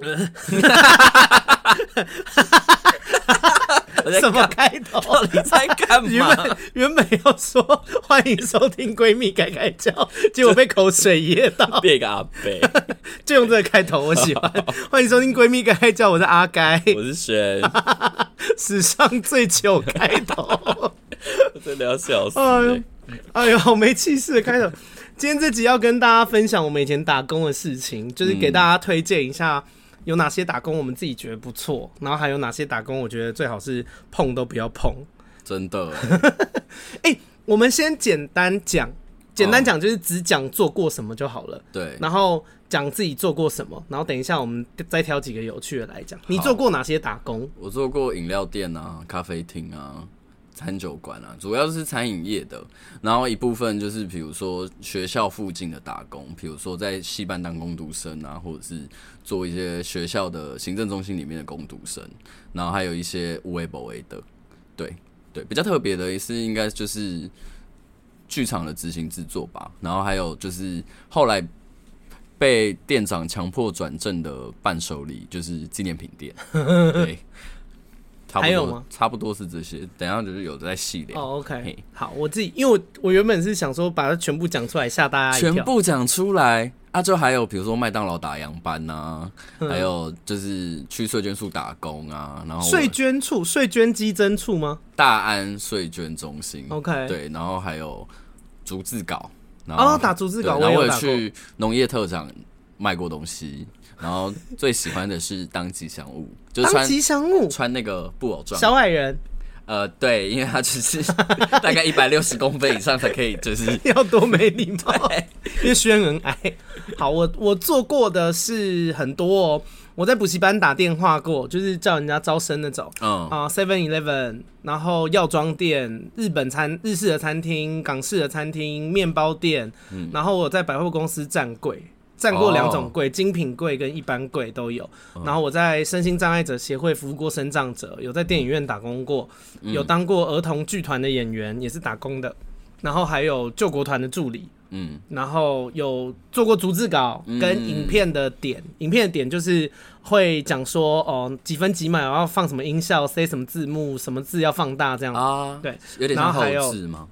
什么开头？到底在干嘛？原本原本要说欢迎收听闺蜜该该叫，结果被口水噎到。变个阿贝，就用这个开头，我喜欢。欢迎收听闺蜜该该叫，我是阿该，我是轩，史上最糗开头，我真的要笑死、欸！哎呦，哎呦，好没气势的开头。今天这集要跟大家分享我们以前打工的事情，就是给大家推荐一下。有哪些打工我们自己觉得不错，然后还有哪些打工我觉得最好是碰都不要碰。真的，哎、欸，我们先简单讲，简单讲就是只讲做过什么就好了。对，然后讲自己做过什么，然后等一下我们再挑几个有趣的来讲。你做过哪些打工？我做过饮料店啊，咖啡厅啊。餐酒馆啊，主要是餐饮业的，然后一部分就是比如说学校附近的打工，比如说在戏班当工读生啊，或者是做一些学校的行政中心里面的工读生，然后还有一些无为不为的，对对，比较特别的也是应该就是剧场的执行制作吧，然后还有就是后来被店长强迫转正的伴手礼，就是纪念品店，对。还有吗？差不多是这些，等一下就是有在细聊。哦、oh,，OK，好，我自己因为我我原本是想说把它全部讲出来吓大家全部讲出来。啊，就还有比如说麦当劳打烊班呐、啊嗯，还有就是去税捐处打工啊，然后税捐处、税捐稽征处吗？大安税捐中心，OK，对，然后还有逐字稿，然后、oh, 打逐字稿，然后我也去农业特长卖过东西。然后最喜欢的是当吉祥物，就是穿吉祥物，穿那个布偶装小矮人。呃，对，因为他只是大概一百六十公分以上才可以，就是 要多没礼貌，因为轩很矮。好，我我做过的是很多哦，我在补习班打电话过，就是叫人家招生那种。嗯啊，Seven Eleven，然后药妆店、日本餐、日式的餐厅、港式的餐厅、面包店，嗯，然后我在百货公司站柜。站过两种柜，精品柜跟一般柜都有。然后我在身心障碍者协会服务过身障者，有在电影院打工过，有当过儿童剧团的演员，也是打工的。然后还有救国团的助理，嗯，然后有做过逐字稿跟影片的点，影片的点就是会讲说哦几分几秒要放什么音效，塞什么字幕，什么字要放大这样。啊，对，有点像后制吗？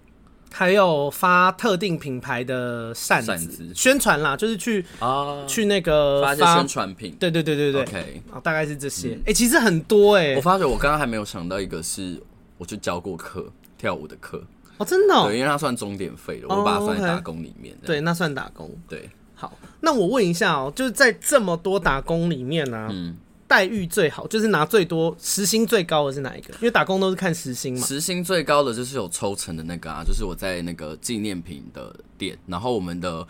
还有发特定品牌的扇子，子宣传啦，就是去啊去那个发，些宣传品，对对对对对，OK，大概是这些。哎、其实很多哎、欸。我发觉我刚刚还没有想到一个是，我去教过课跳舞的课哦，真的、因为它算钟点费的，我把它算在打工里面。对，那算打工。对，好，那我问一下哦，就是在这么多打工里面呢、啊，嗯。待遇最好就是拿最多时薪最高的是哪一个？因为打工都是看时薪嘛。时薪最高的就是有抽成的那个啊，就是我在那个纪念品的店，然后我们的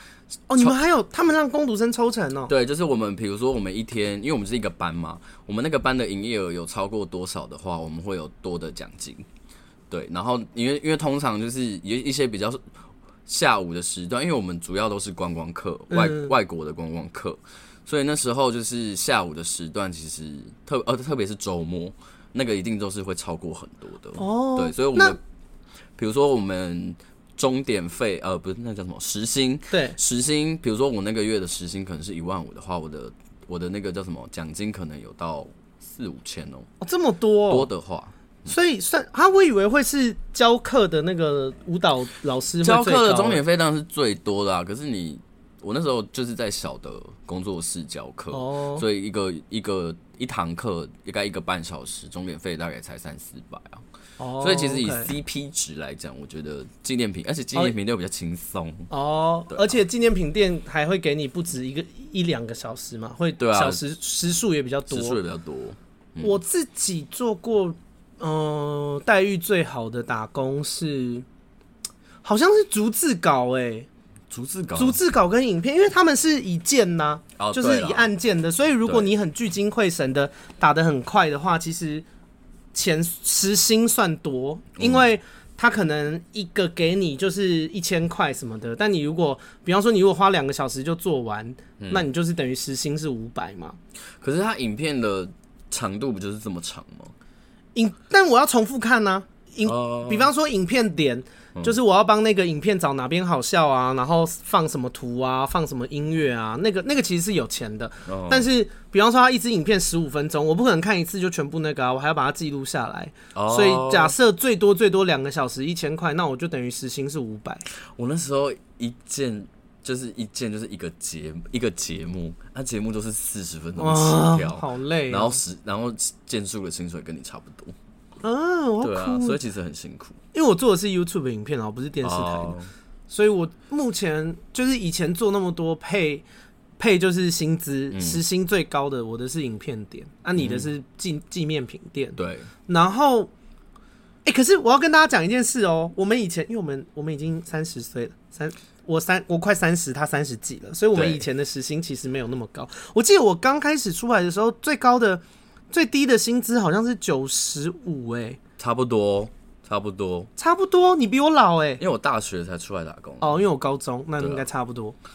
哦，你们还有他们让工读生抽成哦。对，就是我们比如说我们一天，因为我们是一个班嘛，我们那个班的营业额有超过多少的话，我们会有多的奖金。对，然后因为因为通常就是有一些比较下午的时段，因为我们主要都是观光客，外、嗯、外国的观光客。所以那时候就是下午的时段，其实特呃特别是周末，那个一定都是会超过很多的哦。对，所以我们比如说我们钟点费呃不是那叫什么时薪，对时薪，比如说我那个月的时薪可能是一万五的话，我的我的那个叫什么奖金可能有到四五千哦。哦，这么多多的话，所以算啊，我以为会是教课的那个舞蹈老师教课的钟点费当然是最多的啊，可是你。我那时候就是在小的工作室教课，oh. 所以一个一个一堂课应该一个半小时，钟点费大概才三四百啊。Oh, 所以其实以 CP 值来讲，我觉觉得纪念品，而且纪念品店比较轻松哦。而且纪念品店还会给你不止一个一两个小时嘛，会小时时数也比较多，时数也比较多。嗯、我自己做过，嗯、呃，待遇最好的打工是，好像是逐字稿哎、欸。逐字稿、逐字稿跟影片，因为他们是以键呐、哦，就是以按键的，所以如果你很聚精会神的打得很快的话，其实钱时薪算多，因为他可能一个给你就是一千块什么的，但你如果比方说你如果花两个小时就做完，嗯、那你就是等于时薪是五百嘛。可是他影片的长度不就是这么长吗？影，但我要重复看呢、啊。影，比方说影片点。就是我要帮那个影片找哪边好笑啊，然后放什么图啊，放什么音乐啊，那个那个其实是有钱的。但是，比方说他一支影片十五分钟，我不可能看一次就全部那个啊，我还要把它记录下来。所以假设最多最多两个小时一千块，那我就等于时薪是五百。我那时候一件就是一件就是一个节一个节目，那节目都是四十分钟起跳，好累。然后时然后件数的薪水跟你差不多。啊，我对啊，所以其实很辛苦。因为我做的是 YouTube 影片啊，不是电视台的，oh. 所以我目前就是以前做那么多配配就是薪资、嗯、时薪最高的，我的是影片点，啊，你的是纪纪念品店。对，然后，哎、欸，可是我要跟大家讲一件事哦、喔，我们以前因为我们我们已经三十岁了，三我三我快三十，他三十几了，所以我们以前的时薪其实没有那么高。我记得我刚开始出来的时候，最高的。最低的薪资好像是九十五，哎，差不多，差不多，差不多。你比我老哎、欸，因为我大学才出来打工哦，因为我高中，那应该差不多。啊、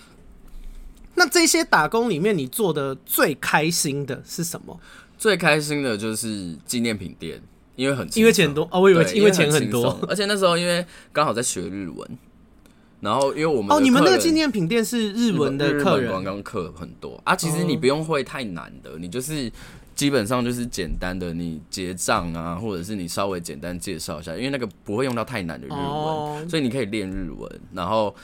那这些打工里面，你做的最开心的是什么？最开心的就是纪念品店，因为很因为钱多哦，我以为因为钱很多，而且那时候因为刚好在学日文，然后因为我们哦，你们那个纪念品店是日文的客人，观光客很多啊。其实你不用会太难的，你就是。基本上就是简单的，你结账啊，或者是你稍微简单介绍一下，因为那个不会用到太难的日文，oh. 所以你可以练日文。然后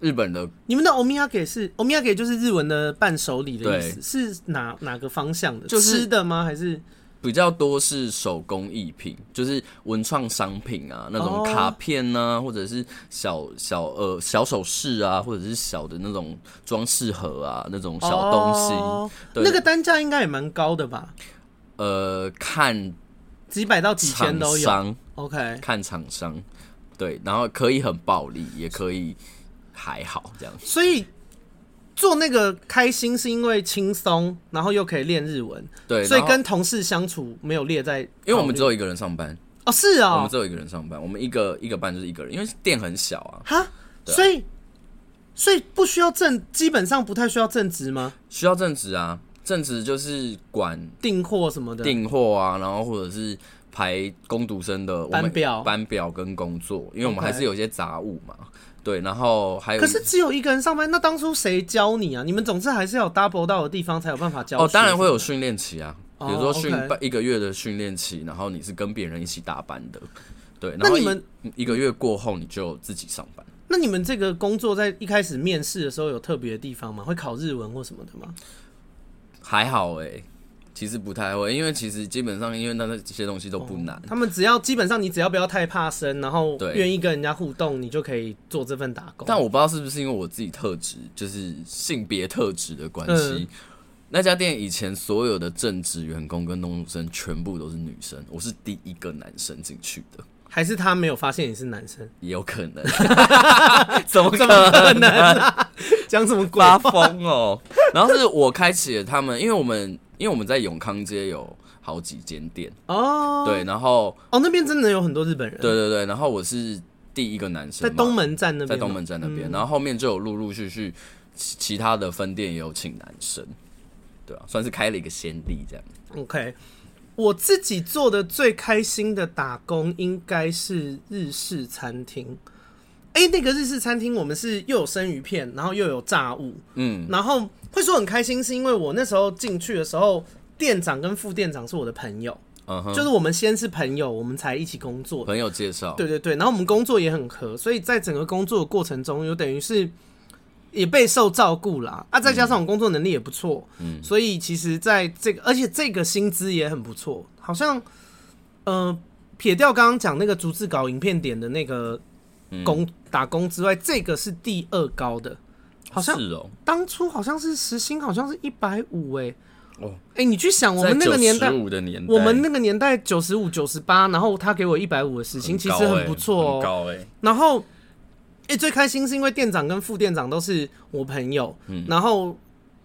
日本的，你们的欧米亚给是欧米亚给，就是日文的伴手礼的意思，是哪哪个方向的？就是吃的吗？还是？比较多是手工艺品，就是文创商品啊，那种卡片呢、啊，oh. 或者是小小呃小首饰啊，或者是小的那种装饰盒啊，那种小东西。Oh. 对那个单价应该也蛮高的吧？呃，看几百到几千都有。OK，看厂商。对，然后可以很暴利，也可以还好这样。所以。做那个开心是因为轻松，然后又可以练日文，对，所以跟同事相处没有列在，因为我们只有一个人上班。哦，是啊、哦，我们只有一个人上班，我们一个一个班就是一个人，因为店很小啊，哈，啊、所以所以不需要正，基本上不太需要正职吗？需要正职啊，正职就是管订货什么的，订货啊，然后或者是排工读生的班表、班表跟工作，因为我们还是有一些杂物嘛。对，然后还有，可是只有一个人上班，那当初谁教你啊？你们总是还是要 double 到的地方才有办法教。哦，当然会有训练期啊，比如说训一个月的训练期，然后你是跟别人一起搭班的。对，然后那你们一个月过后你就自己上班。那你们这个工作在一开始面试的时候有特别的地方吗？会考日文或什么的吗？还好哎、欸。其实不太会，因为其实基本上，因为那那些东西都不难。他们只要基本上，你只要不要太怕生，然后愿意跟人家互动，你就可以做这份打工。但我不知道是不是因为我自己特质，就是性别特质的关系。嗯、那家店以前所有的正职员工跟工读生全部都是女生，我是第一个男生进去的。还是他没有发现你是男生？也有可能。怎么可能啊？讲什么刮风哦？然后是我开启了他们，因为我们。因为我们在永康街有好几间店。哦，对，然后哦那边真的有很多日本人，对对对，然后我是第一个男生，在东门站那边，在东门站那边，嗯、然后后面就有陆陆续续其其他的分店也有请男生，对啊，算是开了一个先例这样。OK，我自己做的最开心的打工应该是日式餐厅。哎、欸，那个日式餐厅我们是又有生鱼片，然后又有炸物，嗯，然后。会说很开心，是因为我那时候进去的时候，店长跟副店长是我的朋友，uh huh. 就是我们先是朋友，我们才一起工作。朋友介绍，对对对，然后我们工作也很合，所以在整个工作的过程中，有等于是也备受照顾啦。啊，再加上我工作能力也不错，嗯，所以其实在这个，而且这个薪资也很不错，好像，呃，撇掉刚刚讲那个逐字稿影片点的那个工、嗯、打工之外，这个是第二高的。好像是哦，当初好像是时薪好像是一百五哎，哦，哎，你去想我们那个年代，我们那个年代九十五、九十八，然后他给我一百五的时薪，其实很不错哦。高哎，然后哎，最开心是因为店长跟副店长都是我朋友，嗯，然后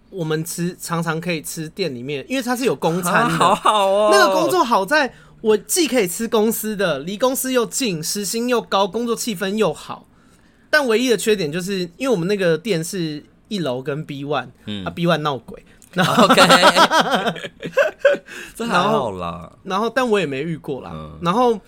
我们吃常常可以吃店里面，因为他是有公餐的，好好哦。那个工作好在我既可以吃公司的，离公司又近，时薪又高，工作气氛又好。但唯一的缺点就是，因为我们那个店是一楼跟 B one，嗯，啊 B one 闹鬼，然后 OK，这还好啦。然后，但我也没遇过啦。然后，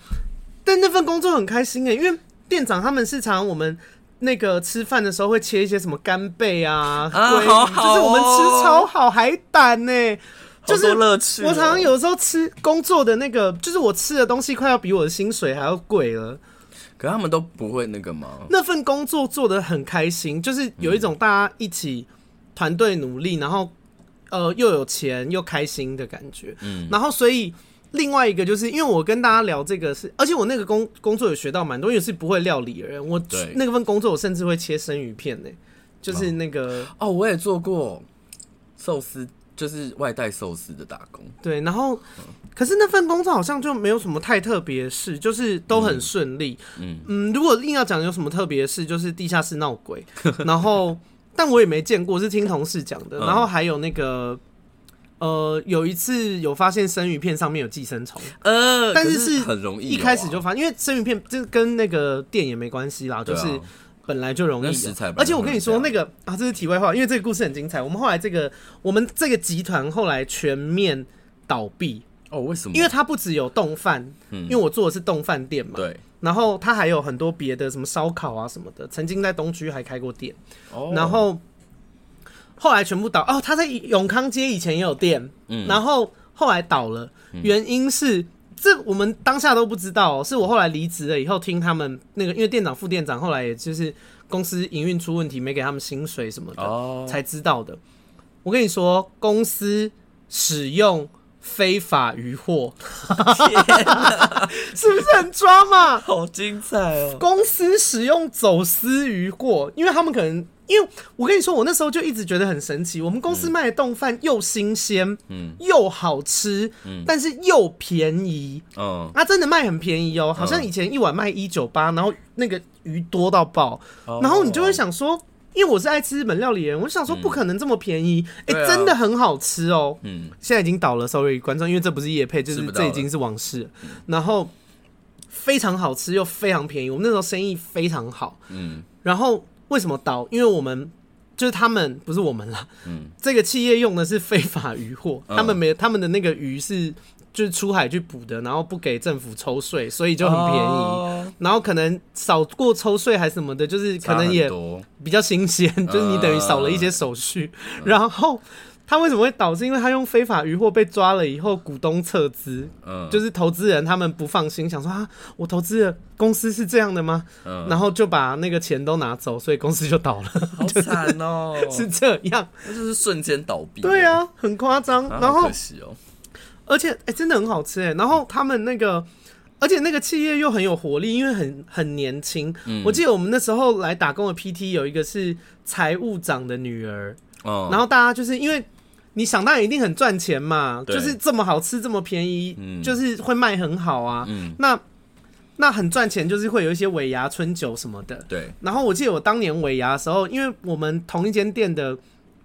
但那份工作很开心哎、欸，因为店长他们是常常我们那个吃饭的时候会切一些什么干贝啊，啊好好哦、就是我们吃超好海胆呢、欸，就是乐趣。我常常有时候吃工作的那个，就是我吃的东西快要比我的薪水还要贵了。可他们都不会那个吗？那份工作做的很开心，就是有一种大家一起团队努力，然后呃又有钱又开心的感觉。嗯，然后所以另外一个就是因为我跟大家聊这个是，而且我那个工工作有学到蛮多，因为是不会料理的人。我那个份工作我甚至会切生鱼片呢、欸，就是那个哦，哦，我也做过寿司。就是外带寿司的打工，对，然后，可是那份工作好像就没有什么太特别的事，就是都很顺利。嗯嗯，如果硬要讲有什么特别的事，就是地下室闹鬼，然后，但我也没见过，是听同事讲的。然后还有那个，呃，有一次有发现生鱼片上面有寄生虫，呃，但是是很容易一开始就发现，因为生鱼片这跟那个店也没关系啦，就是。本来就容易，而且我跟你说那个啊，这是题外话，因为这个故事很精彩。我们后来这个，我们这个集团后来全面倒闭哦？为什么？因为它不只有冻饭，因为我做的是冻饭店嘛，对。然后它还有很多别的，什么烧烤啊什么的。曾经在东区还开过店，然后后来全部倒哦。他在永康街以前也有店，嗯然后后来倒了，原因是。这我们当下都不知道，是我后来离职了以后听他们那个，因为店长、副店长后来也就是公司营运出问题，没给他们薪水什么的，才知道的。我跟你说，公司使用非法渔获，是不是很抓嘛？好精彩哦！公司使用走私渔获，因为他们可能。因为我跟你说，我那时候就一直觉得很神奇。我们公司卖的冻饭又新鲜，嗯，又好吃，嗯，但是又便宜，嗯，啊，真的卖很便宜哦，好像以前一碗卖一九八，然后那个鱼多到爆，然后你就会想说，因为我是爱吃日本料理人，我想说不可能这么便宜，哎，真的很好吃哦，嗯，现在已经倒了，sorry 观众，因为这不是夜配，就是这已经是往事，然后非常好吃又非常便宜，我们那时候生意非常好，嗯，然后。为什么倒？因为我们就是他们，不是我们啦。嗯，这个企业用的是非法渔获，他们没他们的那个鱼是就是出海去捕的，然后不给政府抽税，所以就很便宜。然后可能少过抽税还是什么的，就是可能也比较新鲜，就是你等于少了一些手续。然后。他为什么会倒？是因为他用非法渔获被抓了以后，股东撤资，嗯，就是投资人他们不放心，想说啊，我投资的公司是这样的吗？嗯，然后就把那个钱都拿走，所以公司就倒了，好惨哦，是这样，那就是瞬间倒闭，对啊，很夸张，然后可惜哦，而且哎、欸，真的很好吃哎，然后他们那个，而且那个企业又很有活力，因为很很年轻，嗯，我记得我们那时候来打工的 PT 有一个是财务长的女儿，哦，然后大家就是因为。你想当然一定很赚钱嘛，就是这么好吃，这么便宜，嗯、就是会卖很好啊。嗯、那那很赚钱，就是会有一些尾牙春酒什么的。对。然后我记得我当年尾牙的时候，因为我们同一间店的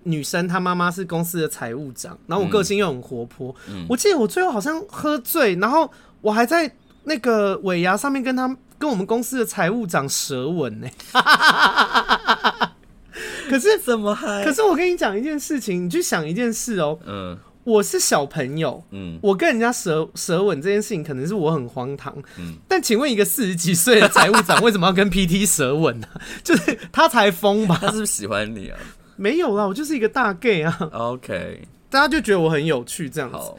女生，她妈妈是公司的财务长，然后我个性又很活泼。嗯、我记得我最后好像喝醉，然后我还在那个尾牙上面跟她跟我们公司的财务长舌吻呢。可是怎么还？可是我跟你讲一件事情，你去想一件事哦。嗯，我是小朋友。嗯，我跟人家舌舌吻这件事情，可能是我很荒唐。嗯，但请问一个四十几岁的财务长为什么要跟 PT 舌吻呢？就是他才疯吧？他是不是喜欢你啊？没有啦，我就是一个大 gay 啊。OK，大家就觉得我很有趣这样子。好，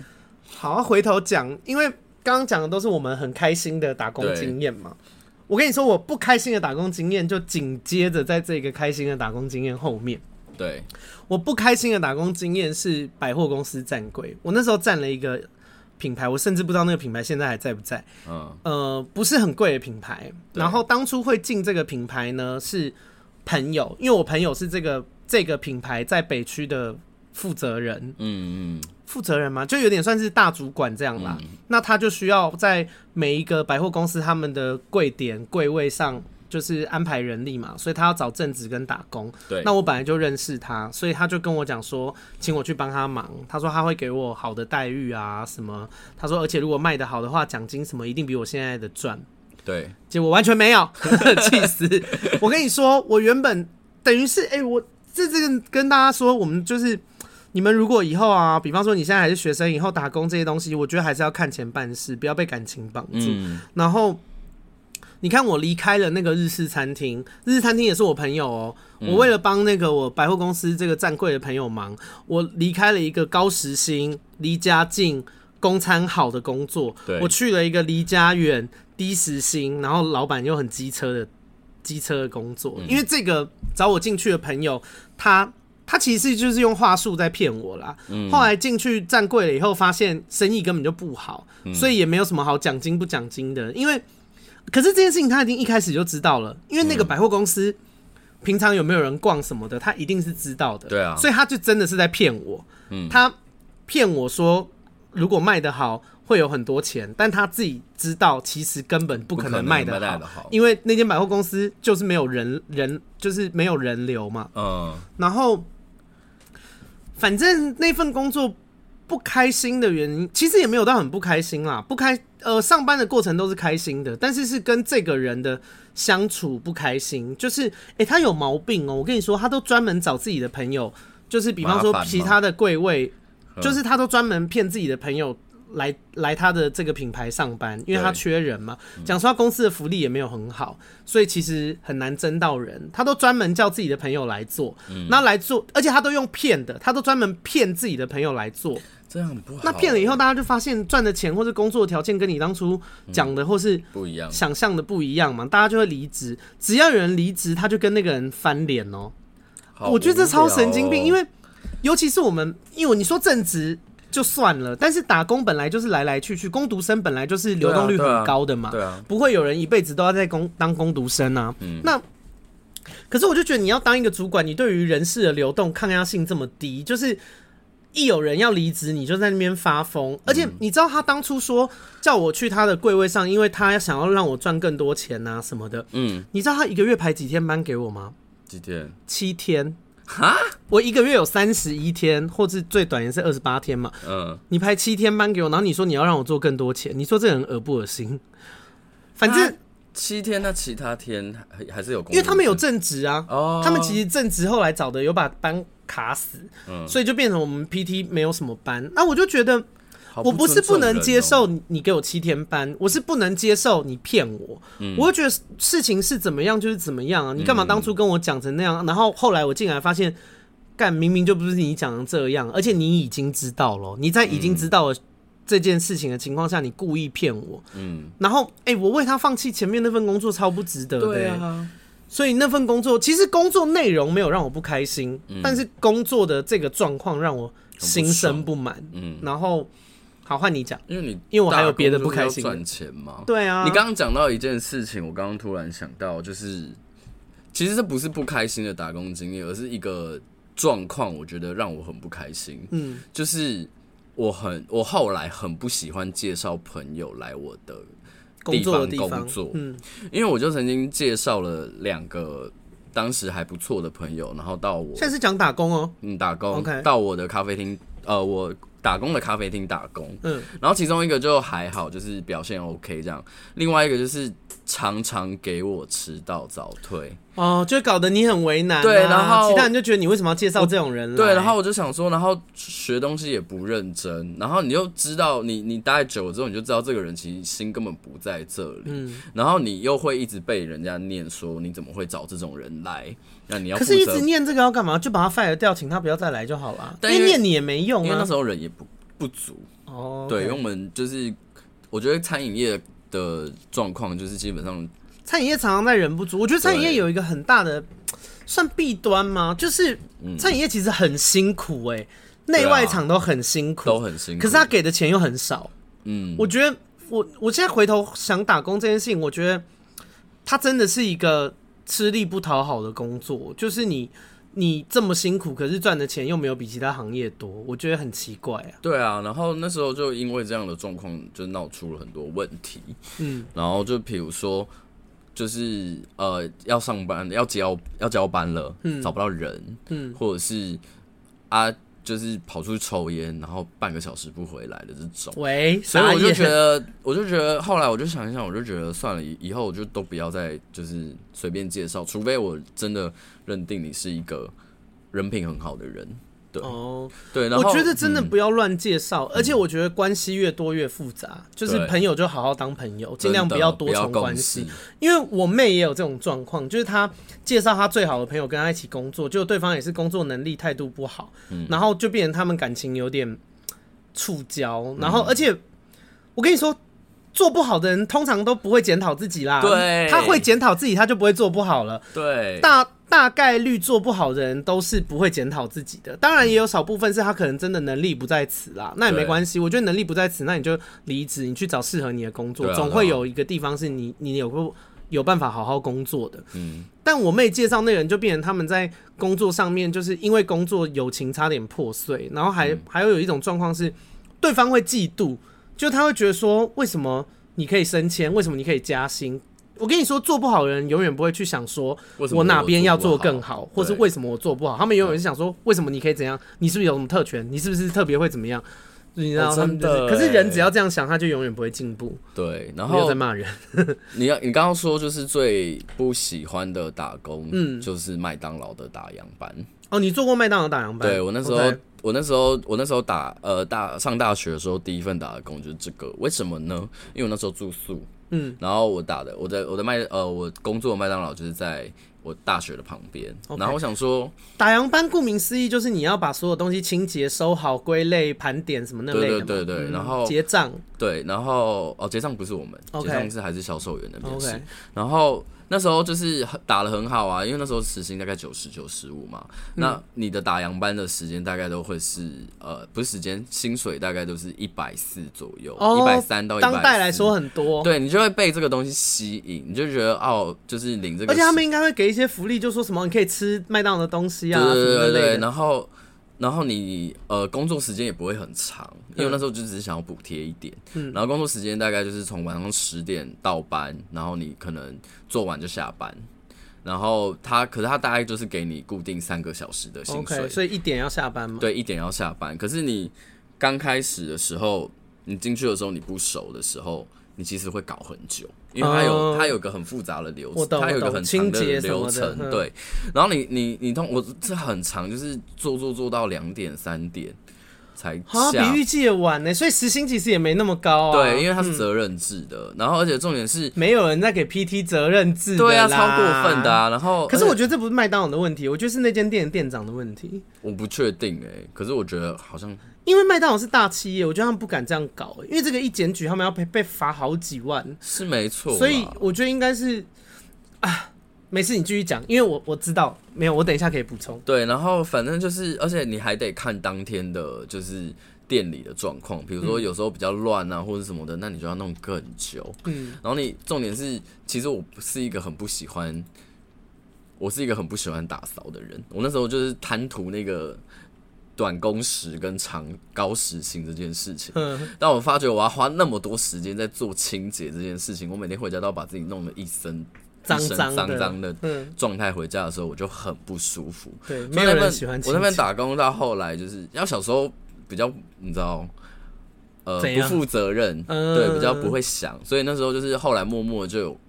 好，回头讲，因为刚刚讲的都是我们很开心的打工经验嘛。我跟你说，我不开心的打工经验就紧接着在这个开心的打工经验后面。对，我不开心的打工经验是百货公司站柜。我那时候站了一个品牌，我甚至不知道那个品牌现在还在不在。嗯，呃，不是很贵的品牌。然后当初会进这个品牌呢，是朋友，因为我朋友是这个这个品牌在北区的负责人。嗯嗯。负责人嘛，就有点算是大主管这样啦。嗯、那他就需要在每一个百货公司他们的柜点柜位上，就是安排人力嘛，所以他要找正职跟打工。对，那我本来就认识他，所以他就跟我讲说，请我去帮他忙。他说他会给我好的待遇啊，什么？他说，而且如果卖得好的话，奖金什么一定比我现在的赚。对，结果完全没有，气死！我跟你说，我原本等于是，哎、欸，我这这个跟大家说，我们就是。你们如果以后啊，比方说你现在还是学生，以后打工这些东西，我觉得还是要看钱办事，不要被感情绑住。嗯、然后你看我离开了那个日式餐厅，日式餐厅也是我朋友哦、喔。我为了帮那个我百货公司这个站柜的朋友忙，我离开了一个高时薪、离家近、公餐好的工作，我去了一个离家远、低时薪，然后老板又很机车的机车的工作。因为这个找我进去的朋友，他他其实就是用话术在骗我啦。后来进去站柜了以后，发现生意根本就不好，所以也没有什么好奖金不奖金的。因为可是这件事情他已经一开始就知道了，因为那个百货公司。平常有没有人逛什么的，他一定是知道的。对啊，所以他就真的是在骗我。嗯，他骗我说如果卖得好会有很多钱，但他自己知道其实根本不可能卖得好，好，因为那间百货公司就是没有人人就是没有人流嘛。嗯，然后反正那份工作不开心的原因，其实也没有到很不开心啦。不开呃，上班的过程都是开心的，但是是跟这个人的。相处不开心，就是诶、欸，他有毛病哦、喔。我跟你说，他都专门找自己的朋友，就是比方说其他的贵位，就是他都专门骗自己的朋友来来他的这个品牌上班，因为他缺人嘛。讲说他公司的福利也没有很好，所以其实很难争到人。他都专门叫自己的朋友来做，那来做，而且他都用骗的，他都专门骗自己的朋友来做。这样不好。那骗了以后，大家就发现赚的钱或者工作条件跟你当初讲的或是不一样，想象的不一样嘛，大家就会离职。只要有人离职，他就跟那个人翻脸哦。我觉得这超神经病，因为尤其是我们，因为你说正职就算了，但是打工本来就是来来去去，工读生本来就是流动率很高的嘛，对啊，不会有人一辈子都要在工当工读生啊。那可是我就觉得你要当一个主管，你对于人事的流动抗压性这么低，就是。一有人要离职，你就在那边发疯。而且你知道他当初说叫我去他的柜位上，因为他想要让我赚更多钱啊什么的。嗯，你知道他一个月排几天班给我吗？几天？七天。哈？我一个月有三十一天，或是最短也是二十八天嘛。嗯。你排七天班给我，然后你说你要让我做更多钱，你说这人恶不恶心？反正七天，那其他天还还是有工，因为他们有正职啊。哦。他们其实正职后来找的有把班。卡死，所以就变成我们 PT 没有什么班。那我就觉得，我不是不能接受你给我七天班，我是不能接受你骗我。我就觉得事情是怎么样就是怎么样啊！你干嘛当初跟我讲成那样？然后后来我竟然发现，干明明就不是你讲的这样，而且你已经知道了，你在已经知道了这件事情的情况下，你故意骗我。嗯，然后哎，我为他放弃前面那份工作，超不值得的。对啊。所以那份工作其实工作内容没有让我不开心，嗯、但是工作的这个状况让我心生不满。嗯，然后好换你讲，因为你因为我还有别的不开心。赚钱嘛，对啊。你刚刚讲到一件事情，我刚刚突然想到，就是其实这不是不开心的打工经历，而是一个状况，我觉得让我很不开心。嗯，就是我很我后来很不喜欢介绍朋友来我的。地方工作，嗯，因为我就曾经介绍了两个当时还不错的朋友，然后到我现在是讲打工哦，嗯，打工到我的咖啡厅，呃，我打工的咖啡厅打工，嗯，然后其中一个就还好，就是表现 OK 这样，另外一个就是常常给我迟到早退。哦，就搞得你很为难，啊，对，然后其他人就觉得你为什么要介绍这种人？对，然后我就想说，然后学东西也不认真，然后你又知道你，你你待久了之后，你就知道这个人其实心根本不在这里，嗯，然后你又会一直被人家念说你怎么会找这种人来？那你要可是一直念这个要干嘛？就把他 fire 掉，请他不要再来就好了。因为念你也没用啊，因为那时候人也不不足哦。对，因为我们就是我觉得餐饮业的状况就是基本上。餐饮业常常在人不足，我觉得餐饮业有一个很大的算弊端吗？就是餐饮业其实很辛苦哎、欸，内外场都很辛苦，都很辛苦，可是他给的钱又很少。嗯，我觉得我我现在回头想打工这件事情，我觉得他真的是一个吃力不讨好的工作，就是你你这么辛苦，可是赚的钱又没有比其他行业多，我觉得很奇怪啊。对啊，然后那时候就因为这样的状况，就闹出了很多问题。嗯，然后就比如说。就是呃，要上班要交要交班了，嗯，找不到人，嗯，或者是啊，就是跑出去抽烟，然后半个小时不回来的这种，喂，所以我就觉得，我就觉得后来我就想一想，我就觉得算了，以以后我就都不要再就是随便介绍，除非我真的认定你是一个人品很好的人，对。哦，对，然后我觉得真的不要乱介绍，嗯、而且我觉得关系越多越复杂，嗯、就是朋友就好好当朋友，尽量不要多重关系。因为我妹也有这种状况，就是她介绍她最好的朋友跟她一起工作，就对方也是工作能力态度不好，嗯、然后就变成他们感情有点触礁，然后而且我跟你说。做不好的人通常都不会检讨自己啦，对，他会检讨自己，他就不会做不好了。对，大大概率做不好的人都是不会检讨自己的，当然也有少部分是他可能真的能力不在此啦，那也没关系。我觉得能力不在此，那你就离职，你去找适合你的工作，啊、总会有一个地方是你你有个有办法好好工作的。嗯，但我妹介绍那个人就变成他们在工作上面就是因为工作友情差点破碎，然后还、嗯、还有有一种状况是对方会嫉妒。就他会觉得说，为什么你可以升迁？为什么你可以加薪？我跟你说，做不好的人永远不会去想说，我哪边要做更好，或是为什么我做不好？他们永远是想说，为什么你可以怎样？你是不是有什么特权？你是不是特别会怎么样？你知道他们就是，可是人只要这样想，他就永远不会进步。对，然后在骂人。你要你刚刚说就是最不喜欢的打工，嗯，就是麦当劳的打烊班。哦，你做过麦当劳打烊班？对，我那时候。Okay. 我那时候，我那时候打呃大上大学的时候，第一份打的工就是这个。为什么呢？因为我那时候住宿，嗯，然后我打的我的我的麦呃我工作的麦当劳就是在我大学的旁边。Okay. 然后我想说，打烊班顾名思义就是你要把所有东西清洁、收好、归类、盘点什么那类的。对对对对，嗯、然后结账。对，然后哦结账不是我们，Okay. 结账是还是销售员那边是。Okay. 然后。那时候就是打的很好啊，因为那时候时薪大概九十九十五嘛。嗯、那你的打烊班的时间大概都会是呃，不是时间，薪水大概都是一百四左右，一百三到一百。当代来说很多。对，你就会被这个东西吸引，你就觉得哦，就是领这个。而且他们应该会给一些福利，就说什么你可以吃麦当劳的东西啊，对对对对，然后。然后你呃工作时间也不会很长，因为那时候就只是想要补贴一点。嗯，然后工作时间大概就是从晚上十点到班，然后你可能做完就下班。然后他可是他大概就是给你固定三个小时的薪水，okay, 所以一点要下班吗？对，一点要下班。可是你刚开始的时候，你进去的时候你不熟的时候，你其实会搞很久。因为它有它有个很复杂的流程，它有一个很长的流程，对。然后你你你通我这很长，就是做做做到两点三点才下，比预计也晚呢。所以时薪其实也没那么高啊。对，因为它是责任制的。然后而且重点是没有人在给 PT 责任制，对啊，超过分的啊。然后可是我觉得这不是麦当劳的问题，我觉得是那间店店长的问题。我不确定哎，可是我觉得好像。因为麦当劳是大企业，我觉得他们不敢这样搞，因为这个一检举，他们要被被罚好几万，是没错。所以我觉得应该是啊，没事，你继续讲，因为我我知道没有，我等一下可以补充。对，然后反正就是，而且你还得看当天的，就是店里的状况，比如说有时候比较乱啊，或者什么的，那你就要弄更久。嗯，然后你重点是，其实我不是一个很不喜欢，我是一个很不喜欢打扫的人，我那时候就是贪图那个。短工时跟长高时薪这件事情，但我发觉我要花那么多时间在做清洁这件事情，我每天回家都要把自己弄得一身脏脏脏脏的状态回家的时候，我就很不舒服。对，没有人喜欢。我那边打工到后来，就是要小时候比较你知道，呃，不负责任，对，比较不会想，所以那时候就是后来默默就有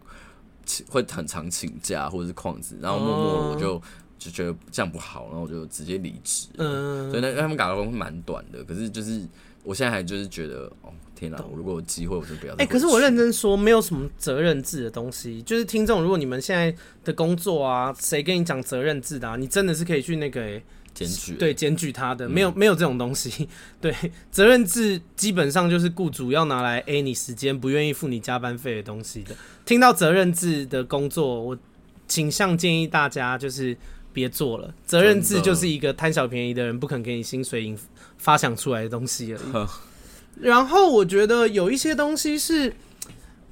会很常请假或者是旷职，然后默默我就。就觉得这样不好，然后我就直接离职。嗯，所以那他们打工蛮短的，可是就是我现在还就是觉得，哦天哪！我如果有机会，我就不要。哎，可是我认真说，没有什么责任制的东西。就是听众，如果你们现在的工作啊，谁跟你讲责任制的啊？你真的是可以去那个检举，对，检举他的。没有，没有这种东西。对，责任制基本上就是雇主要拿来 A 你时间，不愿意付你加班费的东西的。听到责任制的工作，我倾向建议大家就是。别做了，责任制就是一个贪小便宜的人不肯给你薪水引发想出来的东西而已。然后我觉得有一些东西是，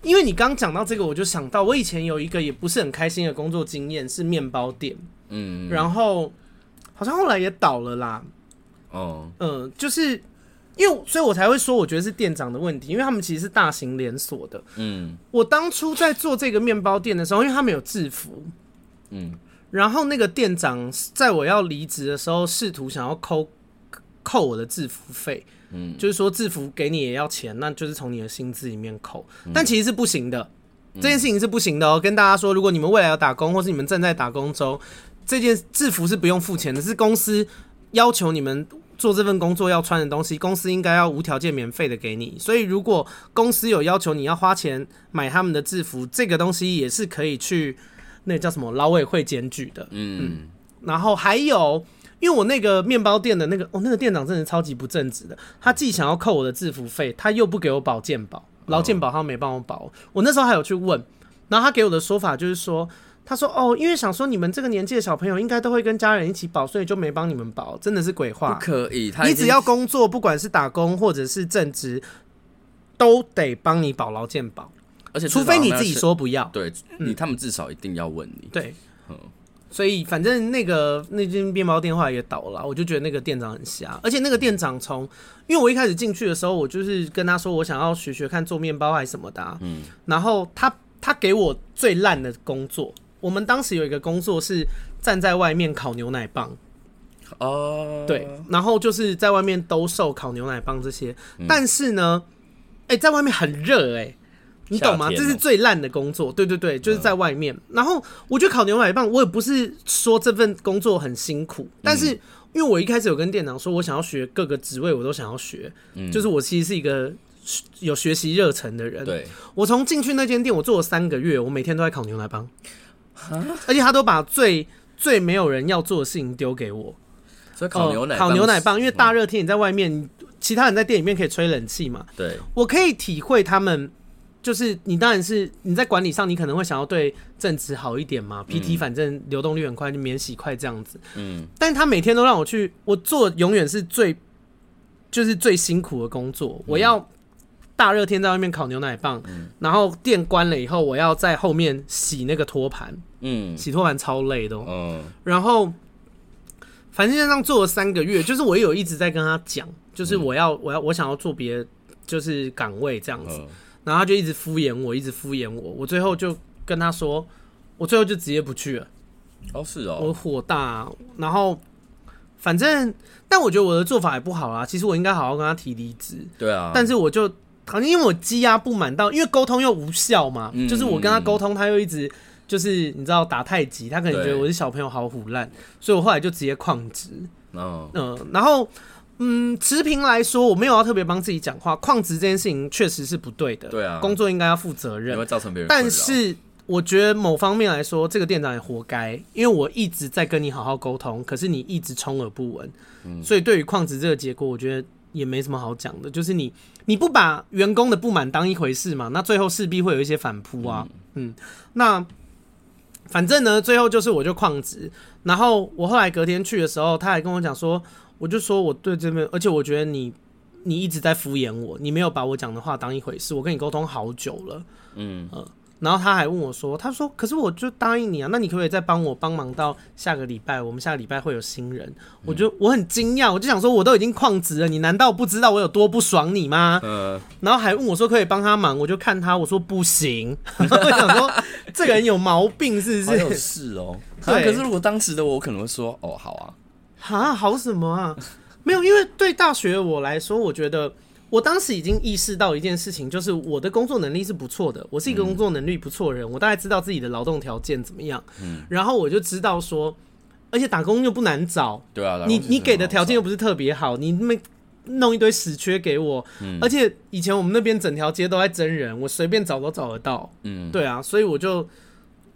因为你刚讲到这个，我就想到我以前有一个也不是很开心的工作经验，是面包店。嗯，然后好像后来也倒了啦。哦，嗯，就是因为所以我才会说，我觉得是店长的问题，因为他们其实是大型连锁的。嗯，我当初在做这个面包店的时候，因为他们有制服。嗯。然后那个店长在我要离职的时候，试图想要扣扣我的制服费，嗯，就是说制服给你也要钱，那就是从你的薪资里面扣，但其实是不行的，嗯、这件事情是不行的哦。跟大家说，如果你们未来要打工，或是你们正在打工中，这件制服是不用付钱的，是公司要求你们做这份工作要穿的东西，公司应该要无条件免费的给你。所以如果公司有要求你要花钱买他们的制服，这个东西也是可以去那个叫什么劳委会检举的。嗯，嗯，然后还有。因为我那个面包店的那个哦，那个店长真的超级不正直的。他既想要扣我的制服费，他又不给我保健保，劳健保他没帮我保。Oh. 我那时候还有去问，然后他给我的说法就是说，他说哦，因为想说你们这个年纪的小朋友应该都会跟家人一起保，所以就没帮你们保。真的是鬼话，不可以。你只要工作，不管是打工或者是正职，都得帮你保劳健保，而且除非你自己说不要。对你，他们至少一定要问你。对，嗯。所以反正那个那间面包店后来也倒了，我就觉得那个店长很瞎，而且那个店长从，因为我一开始进去的时候，我就是跟他说我想要学学看做面包还是什么的，啊，嗯，然后他他给我最烂的工作，我们当时有一个工作是站在外面烤牛奶棒，哦，对，然后就是在外面兜售烤牛奶棒这些，嗯，但是呢，哎，欸，在外面很热，欸，哎。你懂吗？这是最烂的工作，对对对，就是在外面。然后我觉得烤牛奶棒，我也不是说这份工作很辛苦，但是因为我一开始有跟店长说，我想要学各个职位，我都想要学，嗯就是我其实是一个有学习热忱的人。对，我从进去那间店，我做了三个月，我每天都在烤牛奶棒，而且他都把最最没有人要做的事情丢给我。所以烤牛奶烤牛奶棒，因为大热天你在外面，其他人在店里面可以吹冷气嘛。对，我可以体会他们。就是你当然是你在管理上，你可能会想要对正职好一点嘛。PT 反正流动率很快，就免洗快这样子。嗯，但他每天都让我去，我做永远是最就是最辛苦的工作。我要大热天在外面烤牛奶棒，然后店关了以后，我要在后面洗那个托盘。嗯，洗托盘超累的。嗯，然后反正就这样做了三个月，就是我有一直在跟他讲，就是我要我要我想要做别就是岗位这样子。然后他就一直敷衍我，一直敷衍我。我最后就跟他说，我最后就直接不去了。哦，是哦，我火大。然后反正，但我觉得我的做法也不好啊。其实我应该好好跟他提离职。对啊。但是我就好像因为我积压不满到，因为沟通又无效嘛。嗯。就是我跟他沟通，他又一直就是你知道打太极，他可能觉得我是小朋友好虎烂，所以我后来就直接旷职。嗯嗯，然后。嗯，持平来说，我没有要特别帮自己讲话。旷职这件事情确实是不对的。对啊，工作应该要负责任，会造成别人。但是我觉得某方面来说，这个店长也活该，因为我一直在跟你好好沟通，可是你一直充耳不闻。嗯，所以对于旷职这个结果，我觉得也没什么好讲的。就是你你不把员工的不满当一回事嘛，那最后势必会有一些反扑啊。嗯，嗯，那反正呢，最后就是我就旷职，然后我后来隔天去的时候，他还跟我讲说。我就说我对这边，而且我觉得你你一直在敷衍我，你没有把我讲的话当一回事。我跟你沟通好久了，嗯嗯，然后他还问我说，他说可是我就答应你啊，那你可不可以再帮我帮忙到下个礼拜？我们下个礼拜会有新人，我就我很惊讶，我就想说我都已经旷职了，你难道不知道我有多不爽你吗？嗯，然后还问我说可以帮他忙，我就看他我说不行，我想说这个人有毛病是不是？是哦，对，可是如果当时的我，我可能会说哦好啊。啊，好什么啊？没有，因为对大学我来说，我觉得我当时已经意识到一件事情，就是我的工作能力是不错的，我是一个工作能力不错的人，我大概知道自己的劳动条件怎么样，嗯，然后我就知道说，而且打工又不难找，对啊，你你给的条件又不是特别好，你没弄一堆死缺给我，嗯，而且以前我们那边整条街都在真人，我随便找都找得到，嗯，对啊，所以我就。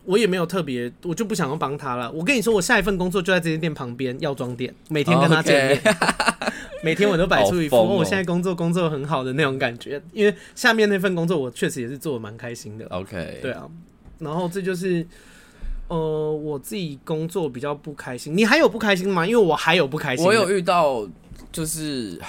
我也没有特别，我就不想要帮他了。我跟你说，我下一份工作就在这间店旁边，药妆店，每天跟他见面，Okay. 每天我都摆出一副我、现在工作工作很好的那种感觉。因为下面那份工作我确实也是做的蛮开心的。OK，对啊。然后这就是，呃，我自己工作比较不开心。你还有不开心吗？因为我还有不开心。我有遇到，就是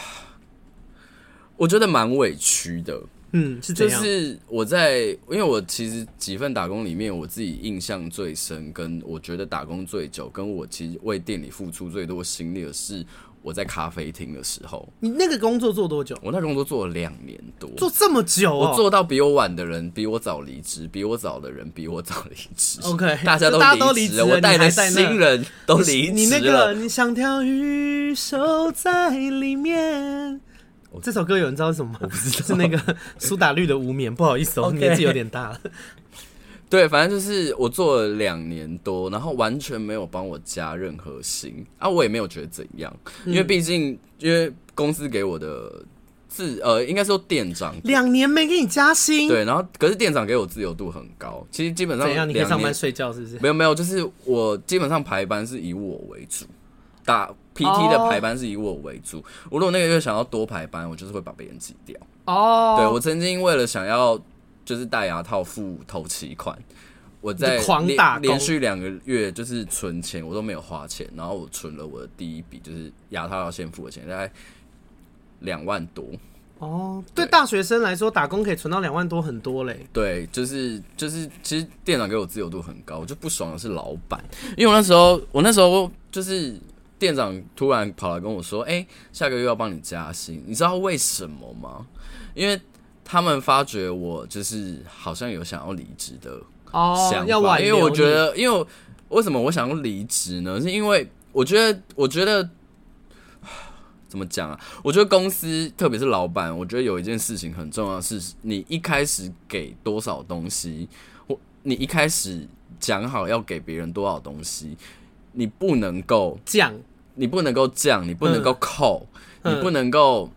我觉得蛮委屈的。嗯，是这样。就是我在，因为我其实几份打工里面，我自己印象最深，跟我觉得打工最久，跟我其实为店里付出最多心力的是我在咖啡厅的时候。你那个工作做多久？我那个工作做了两年多，做这么久哦？我做到比我晚的人比我早离职，比我早的人比我早离职。OK，大家都离职了，我带的新人都离职了。你那个，你像条鱼守在里面。这首歌有人知道是什么吗？我不知道，是那个 苏打绿的《无眠》。不好意思.年纪有点大了。对，反正就是我做了两年多，然后完全没有帮我加任何薪啊，我也没有觉得怎样，因为毕竟、嗯、因为公司给我的自呃，应该说店长两年没给你加薪，对，然后可是店长给我自由度很高，其实基本上怎样？你可以上班睡觉是不是？没有没有，就是我基本上排班是以我为主，打 PT 的排班是以我为主，我如果那个月想要多排班，我就是会把别人挤掉。哦，对，我曾经为了想要。就是戴牙套付头期款，我在狂打连续两个月就是存钱，我都没有花钱，然后我存了我的第一笔就是牙套要先付的钱，大概两万多。哦，对，大学生来说打工可以存到两万多，很多嘞。对，就是就是，其实店长给我自由度很高，我就不爽的是老板，因为我那时候我那时候就是店长突然跑来跟我说，哎、欸，下个月要帮你加薪，你知道为什么吗？因为。他们发觉我就是好像有想要离职的想法，oh, 因为我觉得，因为为什么我想要离职呢？是因为我觉得，我觉得怎么讲啊？我觉得公司，特别是老板，我觉得有一件事情很重要，是你一开始给多少东西，我你一开始讲好要给别人多少东西，你不能够降，你不能够降，你不能够扣，嗯、你不能够。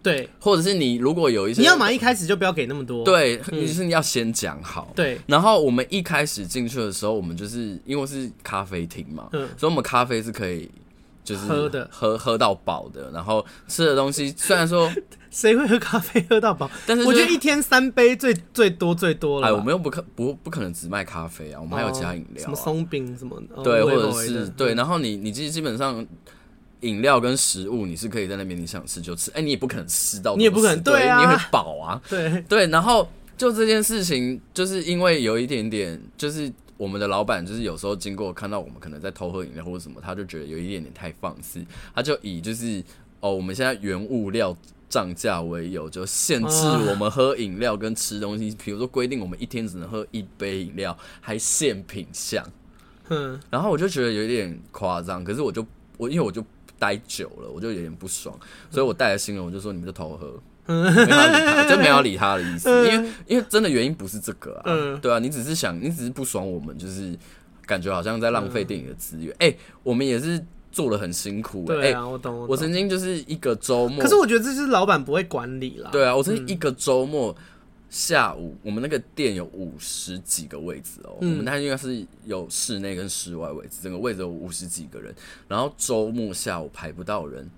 对，或者是你如果有一些，你要嘛一开始就不要给那么多。对，你是你要先讲好。对，然后我们一开始进去的时候，我们就是因为是咖啡厅嘛，嗯，所以我们咖啡是可以就是喝的，喝喝到饱的。然后吃的东西虽然说 谁会喝咖啡喝到饱，但是我觉得一天三杯最最多最多了。哎，我们又不可不不可能只卖咖啡啊，我们还有其他饮料，什么松饼什么的，对，或者是对。然后你你基基本上。饮料跟食物，你是可以在那边，你想吃就吃。哎、欸，你也不可能吃到，你也不可能，对啊，你会饱啊。对对，然后就这件事情，就是因为有一点点，就是我们的老板，就是有时候经过看到我们可能在偷喝饮料或者什么，他就觉得有一点点太放肆，他就以就是哦，我们现在原物料涨价为由，就限制我们喝饮料跟吃东西，比如说规定我们一天只能喝一杯饮料，还限品项。嗯，然后我就觉得有点夸张，可是我就我因为我就。待久了，我就有点不爽，所以我带了新人，我就说你们就偷喝，没有理他，真没有理他的意思，因为因为真的原因不是这个啊，对啊，你只是想，你只是不爽我们，就是感觉好像在浪费电影的资源，哎，我们也是做的很辛苦，哎，我懂，我曾经就是一个周末，可是我觉得这是老板不会管理啦，对啊，我曾经一个周末。下午我们那个店有五十几个位置哦，嗯、我们那应该是有室内跟室外位置，整个位置有五十几个人，然后周末下午排不到人，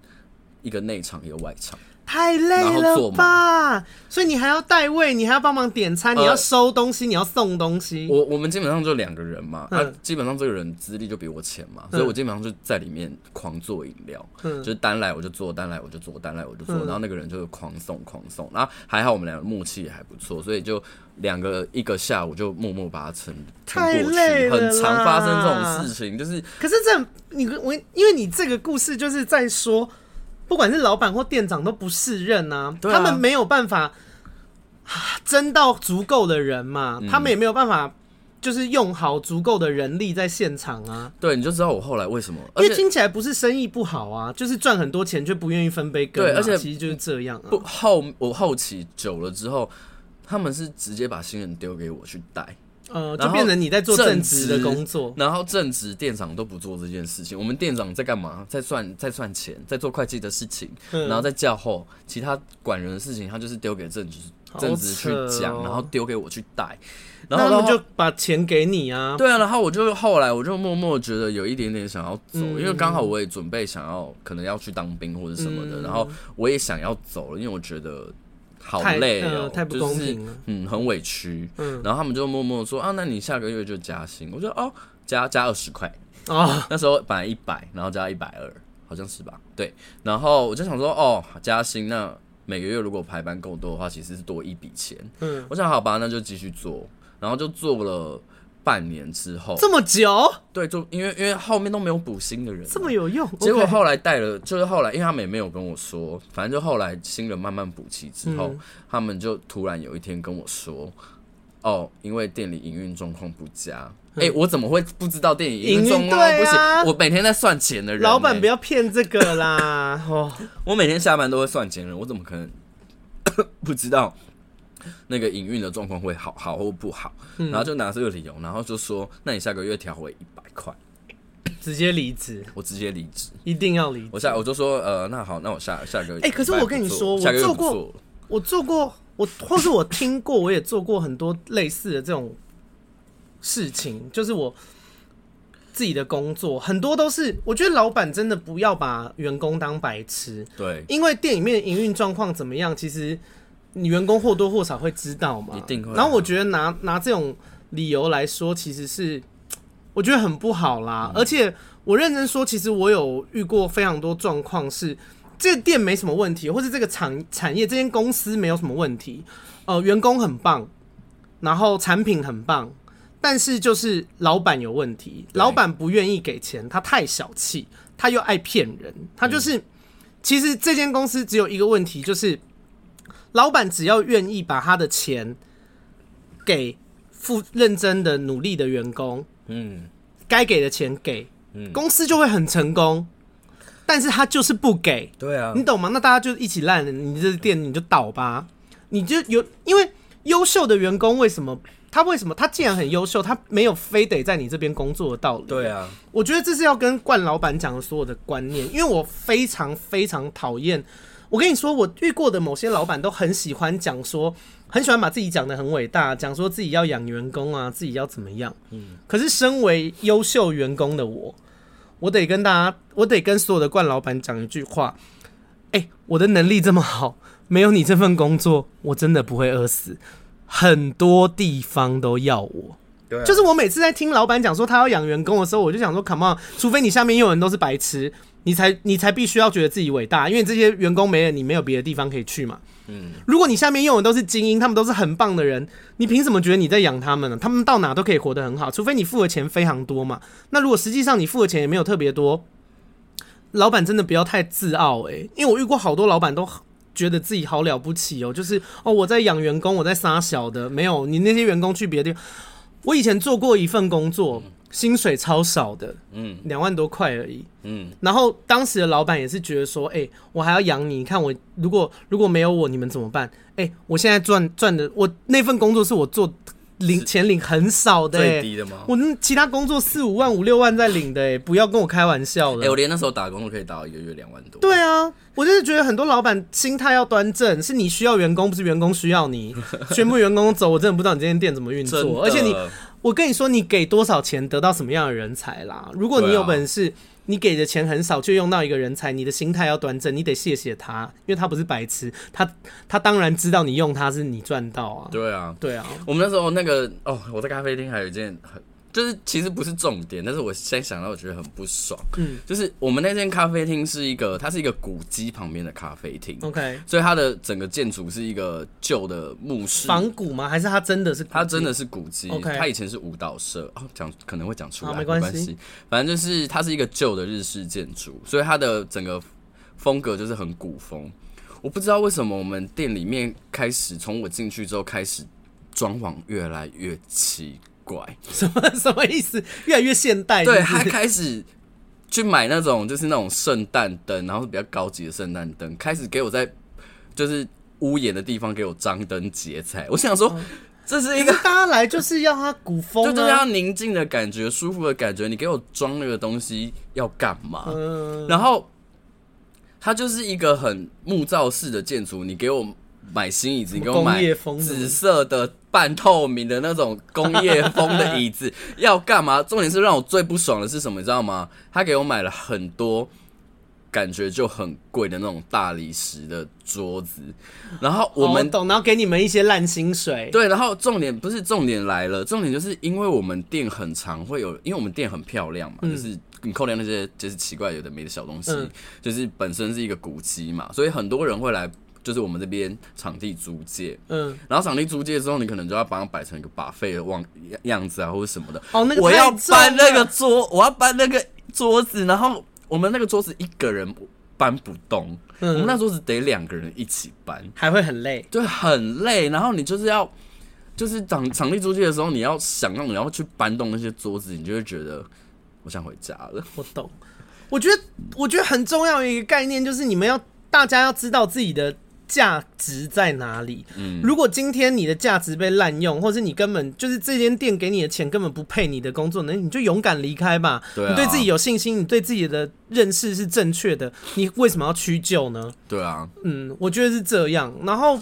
一个内场一个外场。太累了吧！所以你还要代位，你还要帮忙点餐，你要收东西，你要送东西。我我们基本上就两个人嘛，啊，基本上这个人资历就比我浅嘛，所以我基本上就在里面狂做饮料，嗯就是单来我就做，单来我就做，单来我就做，然后那个人就是狂送狂送，然后还好我们两个默契也还不错，所以就两个一个下午就默默把它撑撑过去。很常发生这种事情，就是可是这你我因为你这个故事就是在说。不管是老板或店长都不适任啊，他们没有办法争到足够的人嘛，他们也没有办法就是用好足够的人力在现场啊。对，你就知道我后来为什么，因为听起来不是生意不好啊，就是赚很多钱却不愿意分杯羹。对，而且其实就是这样啊。不后我后期久了之后，他们是直接把新人丢给我去带。呃，就变成你在做正职的工作，然后正职店长都不做这件事情。我们店长在干嘛？在算在算钱，在做会计的事情，嗯、然后在叫后，其他管人的事情，他就是丢给正职正职去讲，哦、然后丢给我去带。然后他们就把钱给你啊？对啊，然后我就后来我就默默觉得有一点点想要走，嗯、因为刚好我也准备想要可能要去当兵或者什么的，嗯、然后我也想要走了，因为我觉得。好累哦，太不公平了，嗯，很委屈。嗯，然后他们就默默说啊，那你下个月就加薪。我说哦，加加二十块哦，那时候本来一百，然后加一百二，好像是吧？对。然后我就想说哦，加薪，那每个月如果排班够多的话，其实是多一笔钱。嗯，我想好吧，那就继续做，然后就做了。半年之后，这么久？对，就因为因为后面都没有补新的人，这么有用。结果后来带了，就是后来，因为他们也没有跟我说，反正就后来新人慢慢补齐之后，嗯、他们就突然有一天跟我说：“哦，因为店里营运状况不佳。嗯”哎，我怎么会不知道店里营运状况不行？啊、我每天在算钱的人、欸，老板不要骗这个啦！哦，我每天下班都会算钱的人，我怎么可能 不知道？那个营运的状况会好好或不好，然后就拿这个理由，然后就说，那你下个月调回一百块，直接离职，我直接离职，一定要离职。我下我就说，呃，那好，那我下下个月，哎，可是我跟你说，我做过，我做过，我或是我听过，我也做过很多类似的这种事情，就是我。自己的工作很多都是，我觉得老板真的不要把员工当白痴。对，因为店里面营运状况怎么样，其实你员工或多或少会知道嘛。一定会。然后我觉得拿拿这种理由来说，其实是我觉得很不好啦。嗯。而且我认真说，其实我有遇过非常多状况，是这个店没什么问题，或是这个产产业这间公司没有什么问题，呃，员工很棒，然后产品很棒。但是就是老板有问题，老板不愿意给钱，他太小气，他又爱骗人，他就是、嗯、其实这间公司只有一个问题，就是老板只要愿意把他的钱给付认真的努力的员工，嗯，该给的钱给，嗯，公司就会很成功。但是他就是不给，对啊，你懂吗？那大家就一起烂了，你这店你就倒吧，你就有因为优秀的员工为什么？他为什么？他既然很优秀，他没有非得在你这边工作的道理。对啊，我觉得这是要跟冠老板讲的所有的观念，因为我非常非常讨厌。我跟你说，我遇过的某些老板都很喜欢讲说，很喜欢把自己讲的很伟大，讲说自己要养员工啊，自己要怎么样。嗯。可是身为优秀员工的我，我得跟大家，我得跟所有的冠老板讲一句话：哎，我的能力这么好，没有你这份工作，我真的不会饿死。很多地方都要我，对啊，就是我每次在听老板讲说他要养员工的时候，我就想说，come on，除非你下面用人都是白痴，你才你才必须要觉得自己伟大，因为这些员工没了，你没有别的地方可以去嘛。嗯，如果你下面用的都是精英，他们都是很棒的人，你凭什么觉得你在养他们呢？他们到哪都可以活得很好，除非你付的钱非常多嘛。那如果实际上你付的钱也没有特别多，老板真的不要太自傲诶、欸，因为我遇过好多老板都。觉得自己好了不起哦，就是哦，我在养员工，我在杀小的，没有你那些员工去别的地方。我以前做过一份工作，薪水超少的，嗯，两万多块而已，嗯。然后当时的老板也是觉得说，哎，我还要养你，你看我如果如果没有我，你们怎么办？哎，我现在赚赚的，我那份工作是我做。领钱领很少的、欸，最低的吗？我那其他工作四五万五六万在领的、欸，哎，不要跟我开玩笑了。我连那时候打工都可以打到一个月两万多。对啊，我就是觉得很多老板心态要端正，是你需要员工，不是员工需要你。全部员工走，我真的不知道你这间店怎么运作。而且你，我跟你说，你给多少钱得到什么样的人才啦？如果你有本事。你给的钱很少，却用到一个人才，你的心态要端正，你得谢谢他，因为他不是白痴，他他当然知道你用他是你赚到啊。对啊，对啊。我们那时候那个哦，我在咖啡厅还有一件很。就是其实不是重点，但是我现在想到我觉得很不爽。嗯，就是我们那间咖啡厅是一个，它是一个古迹旁边的咖啡厅。OK，所以它的整个建筑是一个旧的木式仿古吗？还是它真的是？它真的是古迹。OK，它以前是舞蹈社。哦，讲可能会讲出来，没关系。反正就是它是一个旧的日式建筑，所以它的整个风格就是很古风。我不知道为什么我们店里面开始从我进去之后开始装潢越来越奇。怪什么什么意思？越来越现代是是？对，他开始去买那种就是那种圣诞灯，然后是比较高级的圣诞灯，开始给我在就是屋檐的地方给我张灯结彩。我想说，哦、这是一个大家来就是要它古风、啊，就就是要宁静的感觉、舒服的感觉。你给我装那个东西要干嘛？嗯、然后它就是一个很木造式的建筑，你给我。买新椅子，你给我买紫色的半透明的那种工业风的椅子，要干嘛？重点是让我最不爽的是什么，你知道吗？他给我买了很多感觉就很贵的那种大理石的桌子，然后我们、哦、懂，然后给你们一些烂薪水。对，然后重点不是重点来了，重点就是因为我们店很常会有，因为我们店很漂亮嘛，嗯、就是你扣掉那些就是奇怪有的没的小东西，嗯、就是本身是一个古迹嘛，所以很多人会来。就是我们这边场地租借，嗯，然后场地租借之后，你可能就要把它摆成一个 buffet 的样样子啊，或者什么的。哦，那个我要搬那个桌，我要搬那个桌子，然后我们那个桌子一个人搬不动，嗯，我们那桌子得两个人一起搬，还会很累，对，很累。然后你就是要，就是场场地租借的时候，你要想让你要去搬动那些桌子，你就会觉得我想回家了。我懂，我觉得我觉得很重要的一个概念就是你们要大家要知道自己的。价值在哪里？嗯，如果今天你的价值被滥用，或是你根本就是这间店给你的钱根本不配你的工作，那你就勇敢离开吧。对啊，你对自己有信心，你对自己的认识是正确的，你为什么要屈就呢？对啊，嗯，我觉得是这样。然后，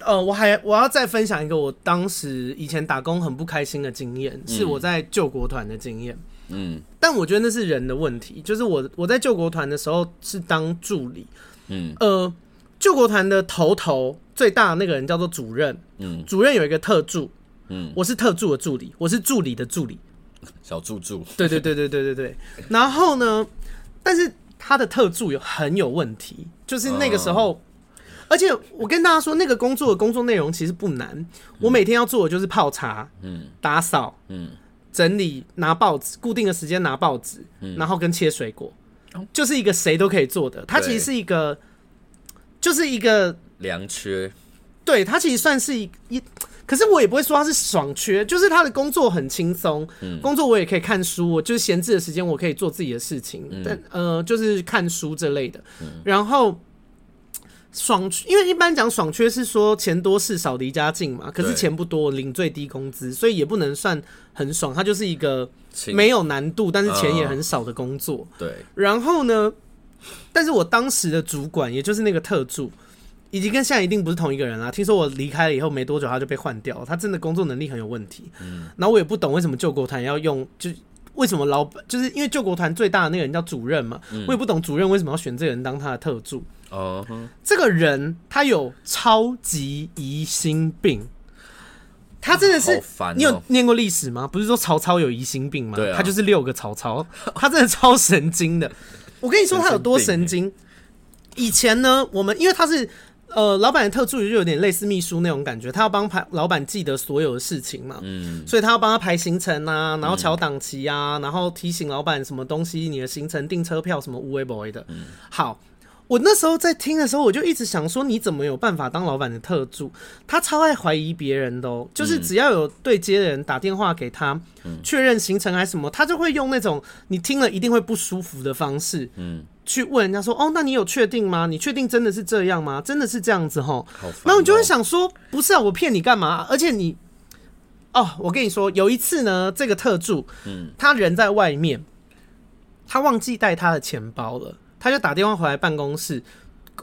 呃，我还我要再分享一个我当时以前打工很不开心的经验，是我在救国团的经验。嗯，但我觉得那是人的问题，就是我我在救国团的时候是当助理。嗯，呃。救国团的头头最大的那个人叫做主任，嗯，主任有一个特助，嗯，我是特助的助理，我是助理的助理，小助助，对对对对对对对。然后呢，但是他的特助有很有问题，就是那个时候，哦、而且我跟大家说，那个工作的工作内容其实不难，嗯、我每天要做的就是泡茶，嗯，打扫，嗯，整理，拿报纸，固定的时间拿报纸，嗯，然后跟切水果，哦、就是一个谁都可以做的，他其实是一个。就是一个良缺，对，他其实算是一一，可是我也不会说他是爽缺，就是他的工作很轻松，嗯，工作我也可以看书，我就是闲置的时间我可以做自己的事情，嗯、但呃，就是看书这类的，嗯、然后爽，因为一般讲爽缺是说钱多事少离家近嘛，可是钱不多，领最低工资，所以也不能算很爽，他就是一个没有难度，但是钱也很少的工作，对，然后呢？但是我当时的主管，也就是那个特助，已经跟现在一定不是同一个人啦。听说我离开了以后没多久，他就被换掉了。他真的工作能力很有问题。嗯，然后我也不懂为什么救国团要用，就为什么老板就是因为救国团最大的那个人叫主任嘛。我也不懂主任为什么要选这个人当他的特助。哦，这个人他有超级疑心病，他真的是。你有念过历史吗？不是说曹操有疑心病吗？他就是六个曹操，他真的超神经的。我跟你说他有多神经。以前呢，我们因为他是呃老板的特助，就有点类似秘书那种感觉，他要帮排老板记得所有的事情嘛，嗯，所以他要帮他排行程啊，然后调档期啊，然后提醒老板什么东西，你的行程订车票什么无为 boy 的，嗯，好。我那时候在听的时候，我就一直想说，你怎么有办法当老板的特助？他超爱怀疑别人的哦，就是只要有对接的人打电话给他，确认行程还是什么，他就会用那种你听了一定会不舒服的方式，嗯，去问人家说，哦，那你有确定吗？你确定真的是这样吗？真的是这样子吼？然后你就会想说，不是啊，我骗你干嘛？而且你，哦，我跟你说，有一次呢，这个特助，嗯，他人在外面，他忘记带他的钱包了。他就打电话回来办公室，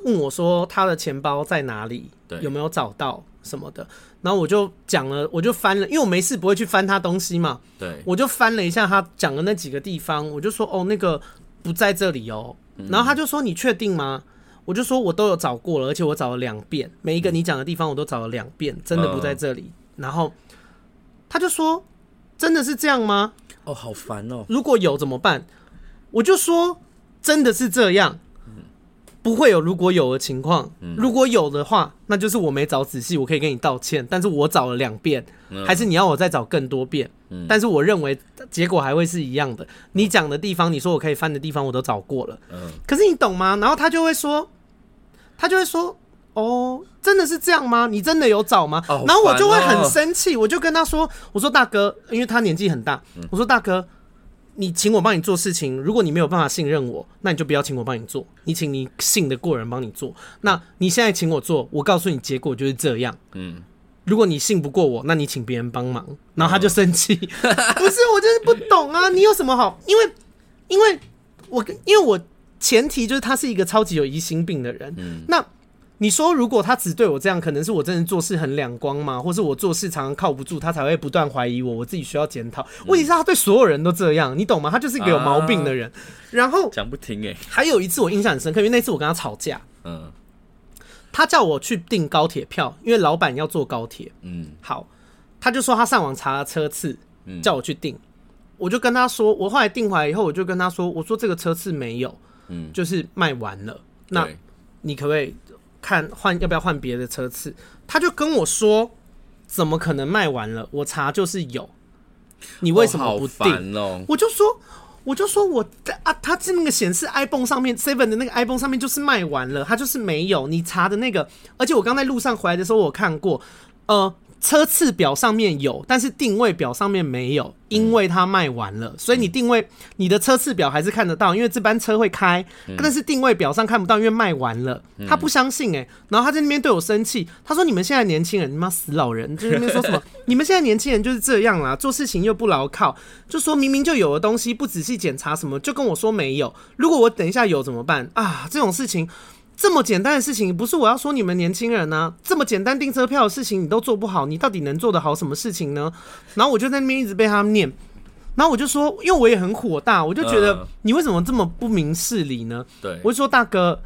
问我说他的钱包在哪里，有没有找到什么的。然后我就讲了，我就翻了，因为我没事不会去翻他东西嘛。对，我就翻了一下他讲的那几个地方，我就说哦，那个不在这里哦。然后他就说你确定吗？我就说我都有找过了，而且我找了两遍，每一个你讲的地方我都找了两遍，真的不在这里。然后他就说真的是这样吗？哦，好烦哦。如果有怎么办？我就说。真的是这样，不会有如果有的情况。如果有的话，那就是我没找仔细，我可以跟你道歉。但是我找了两遍，还是你要我再找更多遍？但是我认为结果还会是一样的。你讲的地方，你说我可以翻的地方，我都找过了。可是你懂吗？然后他就会说，他就会说，哦，真的是这样吗？你真的有找吗？然后我就会很生气，我就跟他说，我说大哥，因为他年纪很大，我说大哥。你请我帮你做事情，如果你没有办法信任我，那你就不要请我帮你做。你请你信得过人帮你做。那你现在请我做，我告诉你结果就是这样。嗯，如果你信不过我，那你请别人帮忙。然后他就生气，不是我就是不懂啊，你有什么好？因为，因为我因为我前提就是他是一个超级有疑心病的人。嗯，那。你说，如果他只对我这样，可能是我真的做事很两光嘛？或是我做事常常靠不住，他才会不断怀疑我？我自己需要检讨。问题是，他对所有人都这样，你懂吗？他就是一个有毛病的人。然后讲不听哎。还有一次我印象很深刻，因为那次我跟他吵架。嗯。他叫我去订高铁票，因为老板要坐高铁。嗯。好，他就说他上网查了车次，叫我去订。我就跟他说，我后来订回来以后，我就跟他说，我说这个车次没有，嗯，就是卖完了。那你可不可以？看换要不要换别的车次，他就跟我说，怎么可能卖完了？我查就是有，你为什么不定？哦哦、我就说，我就说我啊，他这那个显示 iPhone 上面 Seven 的那个 iPhone 上面就是卖完了，他就是没有。你查的那个，而且我刚在路上回来的时候，我看过，呃，车次表上面有，但是定位表上面没有，因为它卖完了，所以你定位你的车次表还是看得到，因为这班车会开，但是定位表上看不到，因为卖完了。他不相信诶，然后他在那边对我生气，他说：“你们现在年轻人，你妈死老人，就在那边说什么？你们现在年轻人就是这样啦，做事情又不牢靠，就说明明就有的东西不仔细检查什么，就跟我说没有。如果我等一下有怎么办啊？这种事情。”这么简单的事情，不是我要说你们年轻人呢、啊？这么简单订车票的事情，你都做不好，你到底能做得好什么事情呢？然后我就在那边一直被他们念，然后我就说，因为我也很火大，我就觉得你为什么这么不明事理呢？对，我就说大哥，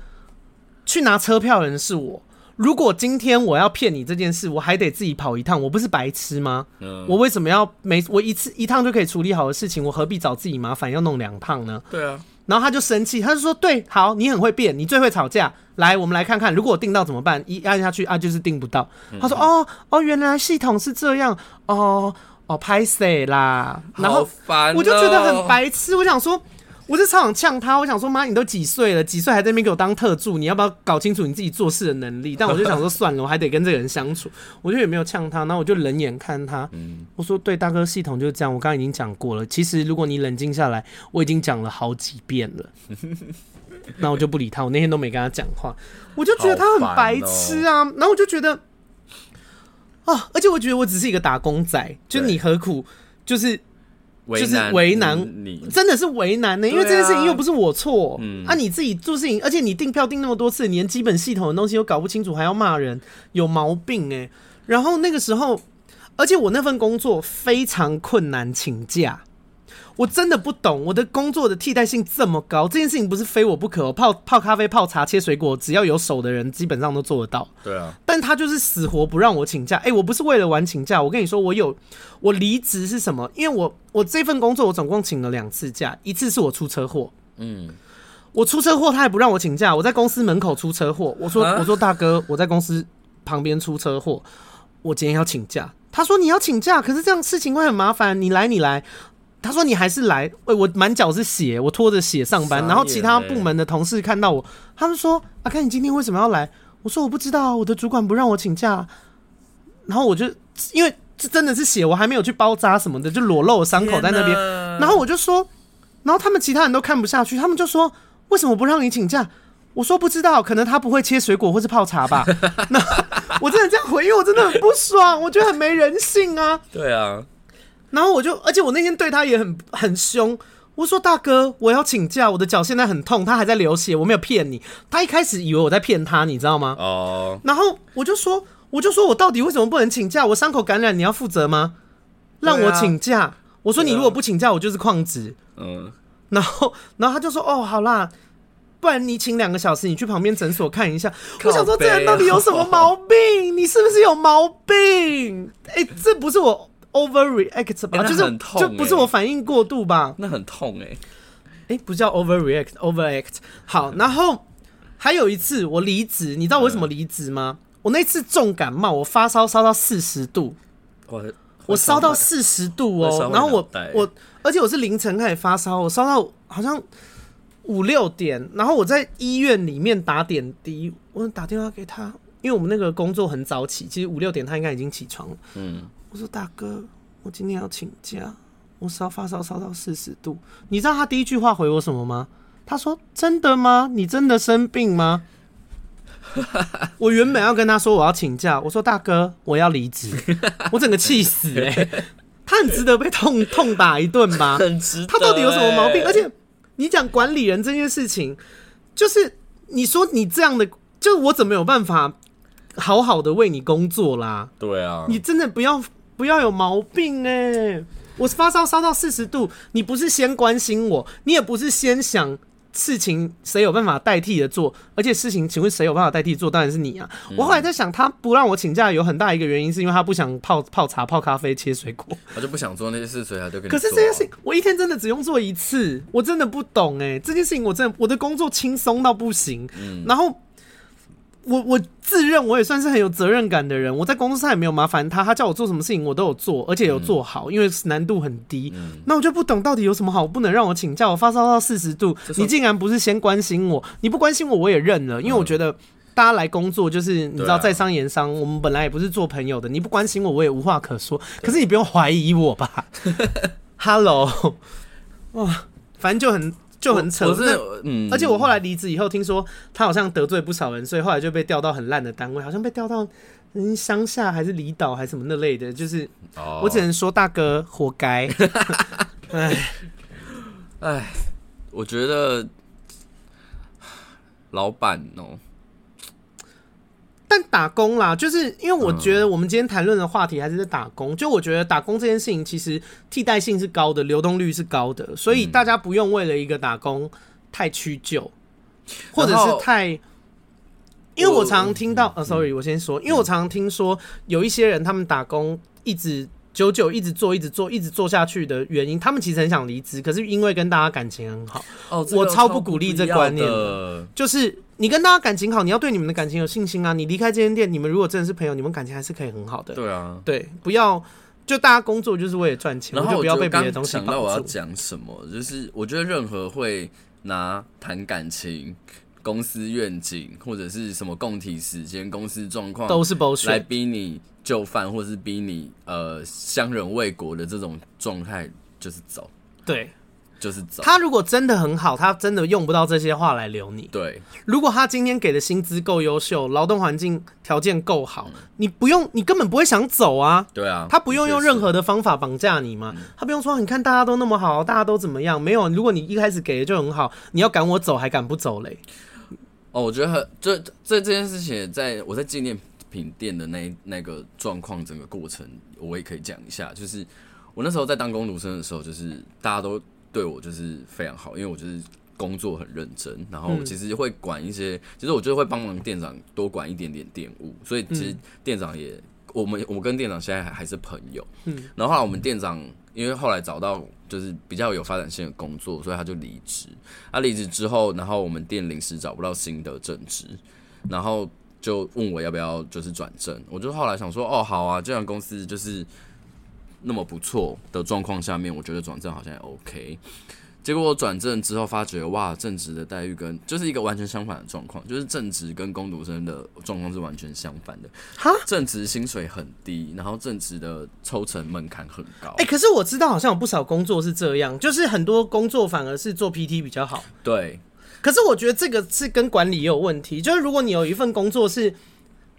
去拿车票的人是我，如果今天我要骗你这件事，我还得自己跑一趟，我不是白痴吗？我为什么要每我一次一趟就可以处理好的事情，我何必找自己麻烦要弄两趟呢？对啊。然后他就生气，他就说：“对，好，你很会变，你最会吵架。来，我们来看看，如果我定到怎么办？一按下去啊，就是定不到。嗯”他说：“哦哦，原来系统是这样，哦哦，拍谁啦？然后我就觉得很白痴，我想说。”我就超想呛他，我想说妈，你都几岁了？几岁还在那边给我当特助？你要不要搞清楚你自己做事的能力？但我就想说算了，我还得跟这个人相处，我就也没有呛他。然后我就冷眼看他，我说对，大哥，系统就是这样。我刚刚已经讲过了。其实如果你冷静下来，我已经讲了好几遍了。那我就不理他，我那天都没跟他讲话，我就觉得他很白痴啊。然后我就觉得啊，而且我觉得我只是一个打工仔，就你何苦就是。就是为难你，真的是为难呢，因为这件事情又不是我错，嗯啊，你自己做事情，而且你订票订那么多次，你连基本系统的东西都搞不清楚，还要骂人，有毛病哎。然后那个时候，而且我那份工作非常困难，请假。我真的不懂，我的工作的替代性这么高，这件事情不是非我不可。我泡泡咖啡、泡茶、切水果，只要有手的人，基本上都做得到。对啊，但他就是死活不让我请假。哎、欸，我不是为了玩请假，我跟你说，我有我离职是什么？因为我我这份工作我总共请了两次假，一次是我出车祸。嗯，我出车祸，他也不让我请假。我在公司门口出车祸，我说我说大哥，我在公司旁边出车祸，我今天要请假。他说你要请假，可是这样事情会很麻烦。你来，你来。他说：“你还是来，喂，我满脚是血，我拖着血上班。然后其他部门的同事看到我，他们说：‘阿开，你今天为什么要来？’我说：‘我不知道，我的主管不让我请假。’然后我就因为这真的是血，我还没有去包扎什么的，就裸露伤口在那边。然后我就说，然后他们其他人都看不下去，他们就说：‘为什么不让你请假？’我说：‘不知道，可能他不会切水果或是泡茶吧。’那 我真的这样回应，我真的很不爽，我觉得很没人性啊。对啊。”然后我就，而且我那天对他也很很凶。我说：“大哥，我要请假，我的脚现在很痛，他还在流血，我没有骗你。”他一开始以为我在骗他，你知道吗？哦。然后我就说，我就说我到底为什么不能请假？我伤口感染，你要负责吗？让我请假。我说你如果不请假，我就是旷职。嗯。然后，然后他就说：“哦，好啦，不然你请两个小时，你去旁边诊所看一下。”我想说，这人到底有什么毛病？你是不是有毛病？哎，这不是我。Overreact 吧，就是就不是我反应过度吧？那很痛哎、欸，哎、欸，不叫 overreact，overact。好，然后还有一次我离职，你知道我为什么离职吗？嗯、我那次重感冒，我发烧烧到四十度，我我烧到四十度哦、喔，然后我我而且我是凌晨开始发烧，我烧到好像五六点，然后我在医院里面打点滴，我打电话给他，因为我们那个工作很早起，其实五六点他应该已经起床了，嗯。我说大哥，我今天要请假，我烧发烧烧到四十度。你知道他第一句话回我什么吗？他说：“真的吗？你真的生病吗？” 我原本要跟他说我要请假，我说大哥，我要离职，我整个气死哎、欸！他很值得被痛痛打一顿吧？很值得。他到底有什么毛病？而且你讲管理人这件事情，就是你说你这样的，就我怎么有办法好好的为你工作啦？对啊，你真的不要。不要有毛病哎、欸！我发烧烧到四十度，你不是先关心我，你也不是先想事情谁有办法代替的做，而且事情请问谁有办法代替做？当然是你啊！嗯、我后来在想，他不让我请假有很大一个原因，是因为他不想泡泡茶、泡咖啡、切水果，他就不想做那些事，所以他就跟你。可是这件事情，我一天真的只用做一次，我真的不懂哎、欸！这件事情我真的我的工作轻松到不行，嗯、然后。我我自认我也算是很有责任感的人，我在公司上也没有麻烦他，他叫我做什么事情我都有做，而且有做好，嗯、因为难度很低。嗯、那我就不懂到底有什么好不能让我请假？我发烧到四十度，你竟然不是先关心我？你不关心我我也认了，因为我觉得大家来工作，就是你知道在商言商，我们本来也不是做朋友的，你不关心我，我也无话可说。可是你不用怀疑我吧？Hello，哇，反正就很就很扯。是，嗯，而且我后来离职以后，听说他好像得罪不少人，所以后来就被调到很烂的单位，好像被调到嗯乡下还是离岛还是什么那类的。就是，我只能说大哥活该。哎，哎，我觉得。老板哦，但打工啦，就是因为我觉得我们今天谈论的话题还是在打工。就我觉得打工这件事情，其实替代性是高的，流动率是高的，所以大家不用为了一个打工太屈就，或者是太，因为我常常听到，呃，sorry，我先说，因为我常常听说有一些人他们打工一直。久久一直做，一直做，一直做下去的原因，他们其实很想离职，可是因为跟大家感情很好。哦，我超不鼓励这观念的。就是你跟大家感情好，你要对你们的感情有信心啊！你离开这间店，你们如果真的是朋友，你们感情还是可以很好的。对啊，对，不要就大家工作就是为了赚钱，然后就不要被别的东西想到我要讲什么，就是我觉得任何会拿谈感情、公司愿景或者是什么共体时间、公司状况都是 bullshit 来逼你。就范，或是逼你呃相忍为国的这种状态，就是走。对，就是走。他如果真的很好，他真的用不到这些话来留你。对，如果他今天给的薪资够优秀，劳动环境条件够好，嗯，你不用，你根本不会想走啊。对啊，他不用用任何的方法绑架你嘛。他不用说，你看大家都那么好，大家都怎么样？没有，如果你一开始给的就很好，你要赶我走还赶不走嘞？哦，我觉得很这这这件事情，在我在纪念品店的那那个状况，整个过程我也可以讲一下。就是我那时候在当工读生的时候，就是大家都对我就是非常好，因为我就是工作很认真，然后其实会管一些，其实我就会帮忙店长多管一点点店务，所以其实店长也我们我跟店长现在还还是朋友。嗯，然后后来我们店长因为后来找到就是比较有发展性的工作，所以他就离职。他离职之后，然后我们店临时找不到新的正职，然后。就问我要不要就是转正，我就后来想说，哦，好啊，这样公司就是那么不错的状况下面，我觉得转正好像也 OK。结果我转正之后发觉，哇，正职的待遇跟就是一个完全相反的状况，就是正职跟工读生的状况是完全相反的。哈，正职薪水很低，然后正职的抽成门槛很高。哎、欸，可是我知道好像有不少工作是这样，就是很多工作反而是做 PT 比较好。对。可是我觉得这个是跟管理也有问题，就是如果你有一份工作是，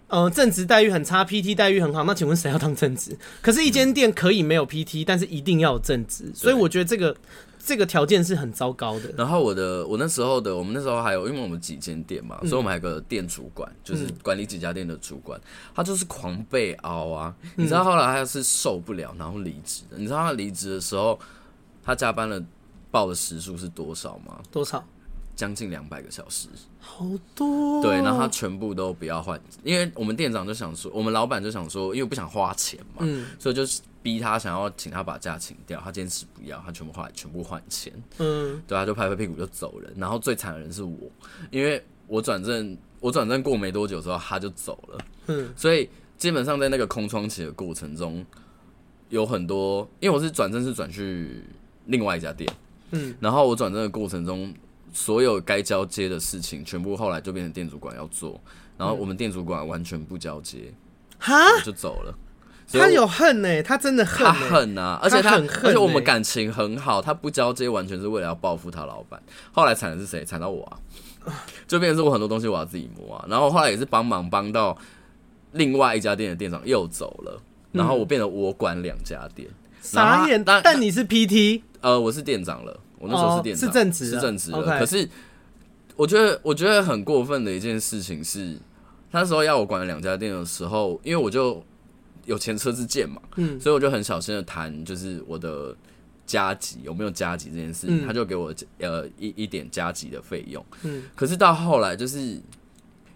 呃，正职待遇很差，PT 待遇很好，那请问谁要当正职？可是，一间店可以没有 PT，但是一定要有正职，所以我觉得这个这个条件是很糟糕的。然后我的我那时候的我们那时候还有，因为我们几间店嘛，所以我们还有个店主管，就是管理几家店的主管，他就是狂被熬啊！你知道后来他是受不了，然后离职的。你知道他离职的时候，他加班了报的时数是多少吗？多少？将近两百个小时，好多。对，然后他全部都不要换，因为我们店长就想说，我们老板就想说，因为不想花钱嘛，嗯，所以就是逼他想要请他把假请掉，他坚持不要，他全部换，全部换钱，嗯，对，他就拍拍屁股就走人。然后最惨的人是我，因为我转正，我转正过没多久之后他就走了，嗯，所以基本上在那个空窗期的过程中，有很多，因为我是转正是转去另外一家店，嗯，然后我转正的过程中。所有该交接的事情，全部后来就变成店主管要做，然后我们店主管完全不交接，哈、嗯，就走了。他有恨呢、欸，他真的恨、欸，他恨啊！而且他，他很恨、欸，而且我们感情很好，他不交接完全是为了要报复他老板。后来惨的是谁？惨到我啊！就变成是我很多东西我要自己摸啊。然后后来也是帮忙帮到另外一家店的店长又走了，然后我变得我管两家店，傻眼。但但你是 PT，呃，我是店长了。我那时候是店长，是正职，是正职的。可是我觉得，我觉得很过分的一件事情是，那时候要我管两家店的时候，因为我就有前车之鉴嘛，嗯，所以我就很小心的谈，就是我的加急有没有加急这件事情，他就给我呃一一点加急的费用，嗯，可是到后来就是。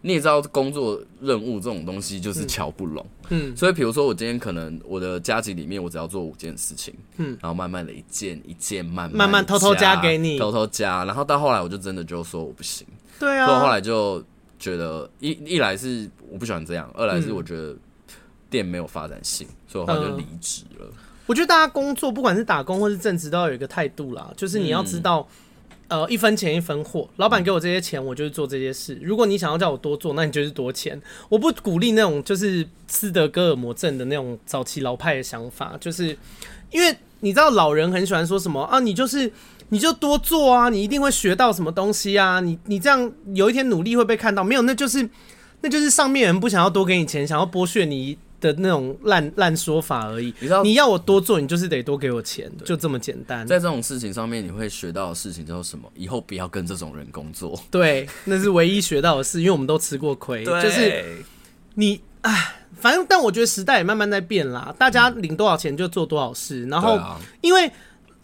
你也知道，工作任务这种东西就是瞧不拢，嗯，所以比如说我今天可能我的加给里面，我只要做五件事情，嗯，然后慢慢的一件一件慢慢慢慢偷偷加给你，偷偷加，然后到后来我就真的就说我不行，对啊，所以后来就觉得一一来是我不喜欢这样，二来是我觉得店没有发展性，所以我后来就离职了。我觉得大家工作不管是打工或是正职，都要有一个态度啦，就是你要知道。呃一分钱一分货，老板给我这些钱，我就是做这些事。如果你想要叫我多做，那你就是多钱。我不鼓励那种就是斯德哥尔摩症的那种早期老派的想法，就是因为你知道老人很喜欢说什么啊，你就是你就多做啊，你一定会学到什么东西啊，你你这样有一天努力会被看到，没有，那就是那就是上面人不想要多给你钱，想要剥削你。的那种烂烂说法而已。你知道，你要我多做，你就是得多给我钱，就这么简单。在这种事情上面，你会学到的事情叫做什么？以后不要跟这种人工作。对，那是唯一学到的事，因为我们都吃过亏。就是你，哎，反正，但我觉得时代也慢慢在变啦。大家领多少钱就做多少事。然后，因为，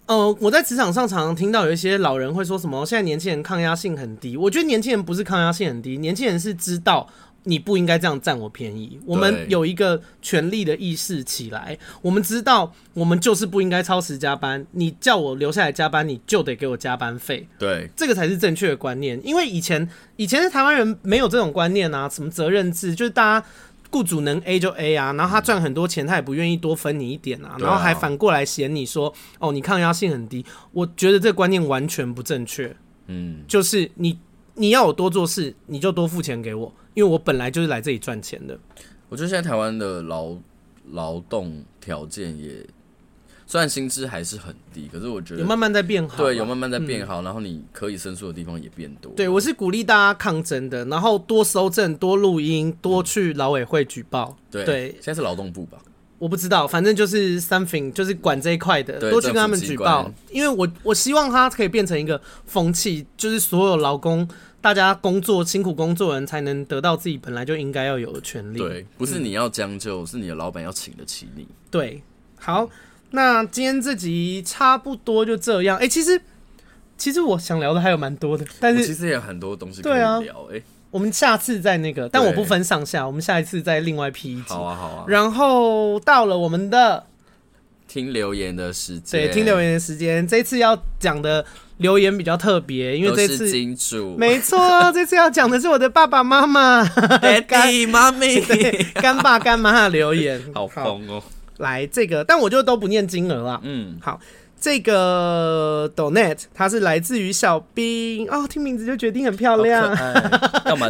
呃，我在职场上常常听到有一些老人会说什么，现在年轻人抗压性很低。我觉得年轻人不是抗压性很低，年轻人是知道。你不应该这样占我便宜。我们有一个权利的意识起来，我们知道我们就是不应该超时加班。你叫我留下来加班，你就得给我加班费。对，这个才是正确的观念。因为以前以前的台湾人没有这种观念啊，什么责任制，就是大家雇主能 A 就 A 啊，然后他赚很多钱，他也不愿意多分你一点啊，然后还反过来嫌你说哦，你抗压性很低。我觉得这个观念完全不正确。嗯，就是你你要我多做事，你就多付钱给我。因为我本来就是来这里赚钱的，我觉得现在台湾的劳劳动条件也虽然薪资还是很低，可是我觉得有慢慢在变好。对，有慢慢在变好，嗯、然后你可以申诉的地方也变多。对，我是鼓励大家抗争的，然后多搜证、多录音、多去劳委会举报。对，对现在是劳动部吧？我不知道，反正就是 something，就是管这一块的，多去跟他们举报。因为我我希望它可以变成一个风气，就是所有劳工。大家工作辛苦，工作人才能得到自己本来就应该要有的权利。对，不是你要将就，嗯、是你的老板要请得起你。对，好，那今天这集差不多就这样。哎、欸，其实其实我想聊的还有蛮多的，但是其实也有很多东西可以聊。哎、啊，我们下次再那个，但我不分上下，我们下一次再另外批一集。好啊，好啊。然后到了我们的听留言的时间，对，听留言的时间，这次要讲的。留言比较特别，因为这次金主没错，这次要讲的是我的爸爸妈妈、干、妈咪、干爸干妈的留言，好疯哦！来这个，但我就都不念金额了。嗯，好，这个 Donate 它是来自于小兵哦，听名字就决定很漂亮，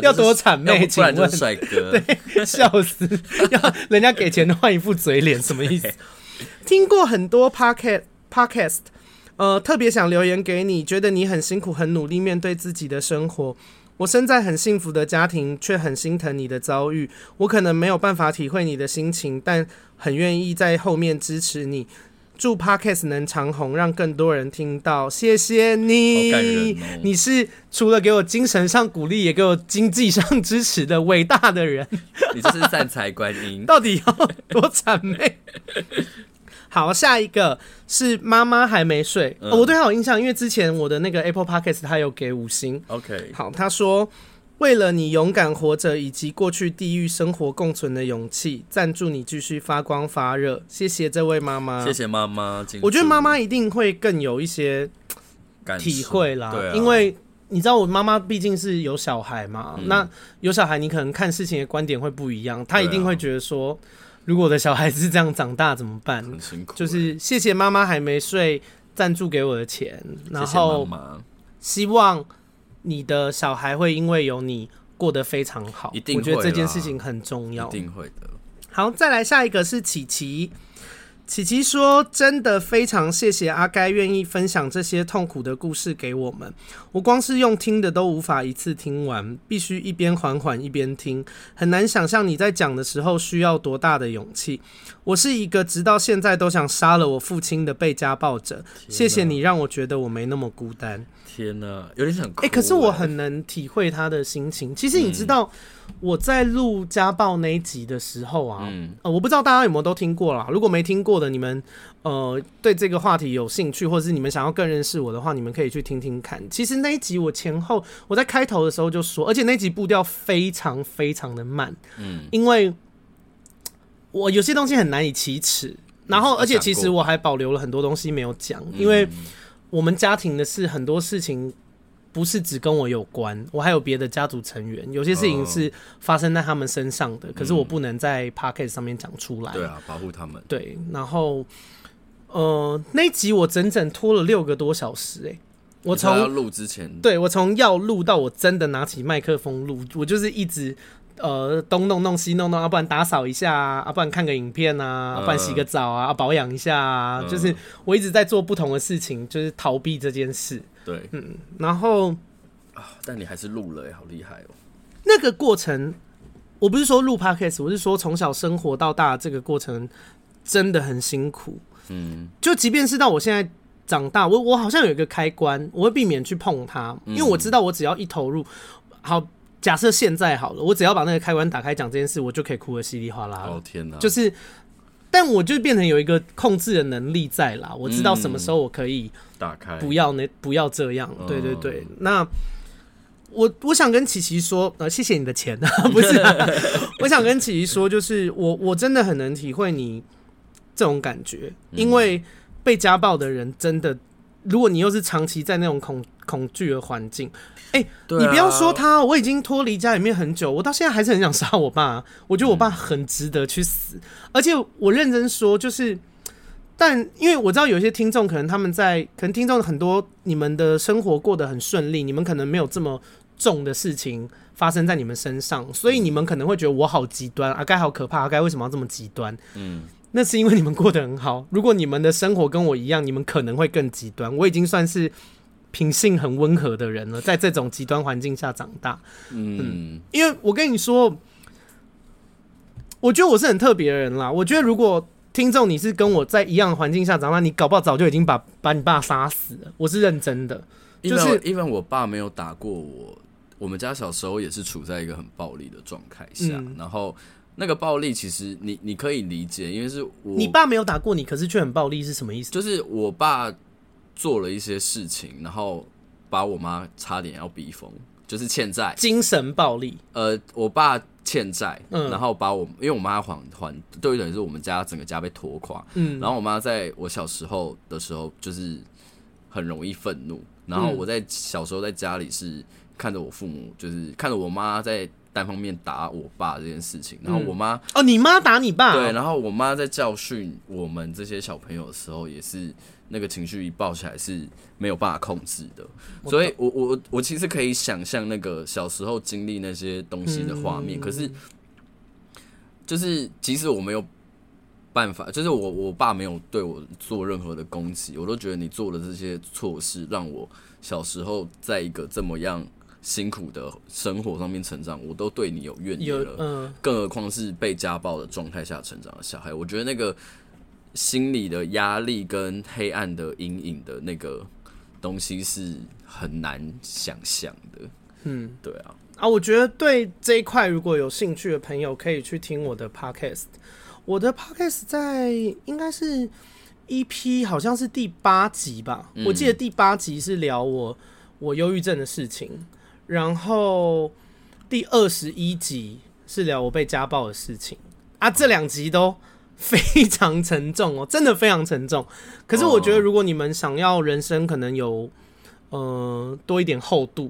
要多谄媚？不然就是帅哥，对，笑死！要人家给钱换，一副嘴脸，什么意思？听过很多 Podcast Podcast。呃，特别想留言给你，觉得你很辛苦、很努力面对自己的生活。我生在很幸福的家庭，却很心疼你的遭遇。我可能没有办法体会你的心情，但很愿意在后面支持你。祝 Podcast 能长红，让更多人听到。谢谢你，哦，你是除了给我精神上鼓励，也给我经济上支持的伟大的人。你这是善财观音，到底要多谄媚？好，下一个是妈妈还没睡，嗯哦，我对他有印象，因为之前我的那个 Apple Podcast 他有给五星。OK，好，他说为了你勇敢活着以及过去地狱生活共存的勇气，赞助你继续发光发热，谢谢这位妈妈，谢谢妈妈。我觉得妈妈一定会更有一些体会啦，啊，因为你知道我妈妈毕竟是有小孩嘛，嗯，那有小孩你可能看事情的观点会不一样，她一定会觉得说。如果我的小孩子这样长大怎么办？很辛苦。就是谢谢妈妈还没睡赞助给我的钱，然后希望你的小孩会因为有你过得非常好。一定会。我觉得这件事情很重要。一定会的。好，再来下一个是琪琪。琪琪说：“真的非常谢谢阿该愿意分享这些痛苦的故事给我们。我光是用听的都无法一次听完，必须一边缓缓一边听。很难想象你在讲的时候需要多大的勇气。我是一个直到现在都想杀了我父亲的被家暴者。谢谢你让我觉得我没那么孤单。”天哪，有点想哭。哎，可是我很能体会他的心情。其实你知道，我在录家暴那一集的时候啊，嗯，呃，我不知道大家有没有都听过啦。如果没听过的，你们呃对这个话题有兴趣，或者是你们想要更认识我的话，你们可以去听听看。其实那一集我前后我在开头的时候就说，而且那一集步调非常非常的慢，嗯，因为我有些东西很难以启齿，然后而且其实我还保留了很多东西没有讲，因为。我们家庭的事，很多事情不是只跟我有关，我还有别的家族成员，有些事情是发生在他们身上的，可是我不能在 podcast 上面讲出来。对啊，保护他们。对，然后呃，那集我整整拖了六个多小时，欸，我从要录之前，对，我从要录到我真的拿起麦克风录，我就是一直呃东弄弄西弄弄，要、啊、不然打扫一下啊，啊不然看个影片啊，不然洗个澡啊，啊保养一下啊，嗯、就是我一直在做不同的事情，就是逃避这件事。对，嗯，然后啊，但你还是录了，好厉害哦。那个过程，我不是说录 Podcast，我是说从小生活到大这个过程真的很辛苦。嗯，就即便是到我现在。长大，我我好像有一个开关，我会避免去碰它，因为我知道我只要一投入，好，假设现在好了，我只要把那个开关打开讲这件事，我就可以哭得稀里哗啦。哦天哪！就是，但我就变成有一个控制的能力在啦，我知道什么时候我可以打开，不要那不要这样。对对对，那我我想跟琪琪说，呃，谢谢你的钱啊，不是啊，我想跟琪琪说，就是我我真的很能体会你这种感觉，因为。被家暴的人真的，如果你又是长期在那种恐恐惧的环境，哎、欸，啊、你不要说他，我已经脱离家里面很久，我到现在还是很想杀我爸。我觉得我爸很值得去死，嗯、而且我认真说，就是，但因为我知道有些听众可能他们在，可能听众很多，你们的生活过得很顺利，你们可能没有这么重的事情发生在你们身上，所以你们可能会觉得我好极端，阿该好可怕，阿该为什么要这么极端？嗯。那是因为你们过得很好。如果你们的生活跟我一样，你们可能会更极端。我已经算是品性很温和的人了，在这种极端环境下长大。嗯，嗯，因为我跟你说，我觉得我是很特别的人啦。我觉得如果听众你是跟我在一样的环境下长大，你搞不好早就已经把把你爸杀死了。我是认真的，就是因为我爸没有打过我，我们家小时候也是处在一个很暴力的状态下，嗯、然后。那个暴力其实你你可以理解，因为是我你爸没有打过你，可是却很暴力，是什么意思？就是我爸做了一些事情，然后把我妈差点要逼疯，就是欠债，精神暴力。呃，我爸欠债，嗯，然后把我因为我妈还还，对，等于是我们家整个家被拖垮，嗯，然后我妈在我小时候的时候就是很容易愤怒，然后我在小时候在家里是看着我父母，就是看着我妈在。单方面打我爸这件事情，然后我妈、嗯、哦，你妈打你爸、哦，对，然后我妈在教训我们这些小朋友的时候，也是那个情绪一爆起来是没有办法控制的，所以我我我其实可以想象那个小时候经历那些东西的画面，嗯、可是就是即使我没有办法，就是我我爸没有对我做任何的攻击，我都觉得你做的这些措施让我小时候在一个这么样。辛苦的生活上面成长，我都对你有怨言了，嗯，更何况是被家暴的状态下成长的小孩，我觉得那个心理的压力跟黑暗的阴影的那个东西是很难想象的，嗯，对啊，啊，我觉得对这一块如果有兴趣的朋友，可以去听我的 podcast，我的 podcast 在应该是 EP 好像是第八集吧，嗯，我记得第八集是聊我我忧郁症的事情。然后第二十一集是聊我被家暴的事情。啊，这两集都非常沉重哦，真的非常沉重。可是我觉得，如果你们想要人生可能有呃多一点厚度，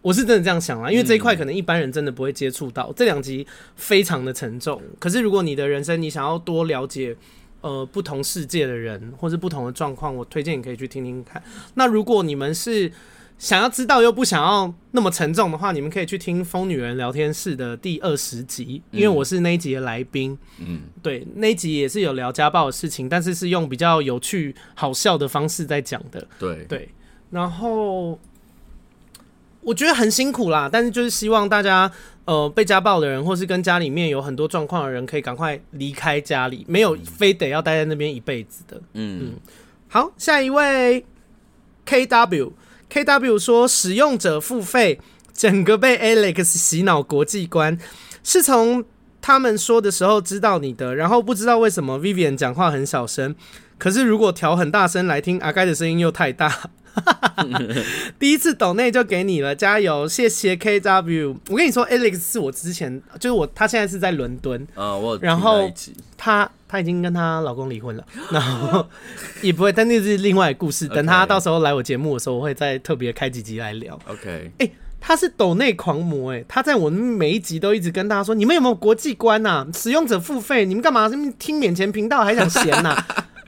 我是真的这样想啊，因为这一块可能一般人真的不会接触到。这两集非常的沉重，可是如果你的人生你想要多了解呃不同世界的人或是不同的状况，我推荐你可以去听听看。那如果你们是想要知道又不想要那么沉重的话，你们可以去听《疯女人聊天室》的第二十集，因为我是那一集的来宾。嗯，对，那一集也是有聊家暴的事情，但是是用比较有趣、好笑的方式在讲的。对对，然后我觉得很辛苦啦，但是就是希望大家，呃，被家暴的人或是跟家里面有很多状况的人，可以赶快离开家里，没有非得要待在那边一辈子的。嗯嗯，好，下一位 KW。K W K W 说，使用者付费，整个被 Alex 洗脑国际观，是从他们说的时候知道你的，然后不知道为什么 Vivian 讲话很小声，可是如果调很大声来听，阿盖的声音又太大。第一次抖内就给你了，加油，谢谢 K W。我跟你说，Alex 是我之前就是我，他现在是在伦敦啊，我然后他他已经跟他老公离婚了，然后也不会，但那是另外故事。等他到时候来我节目的时候，我会再特别开几集来聊。OK，哎、欸，他是抖内狂魔，哎，他在我们每一集都一直跟大家说，你们有没有国际观呐？使用者付费，你们干嘛听免钱频道还想闲呐？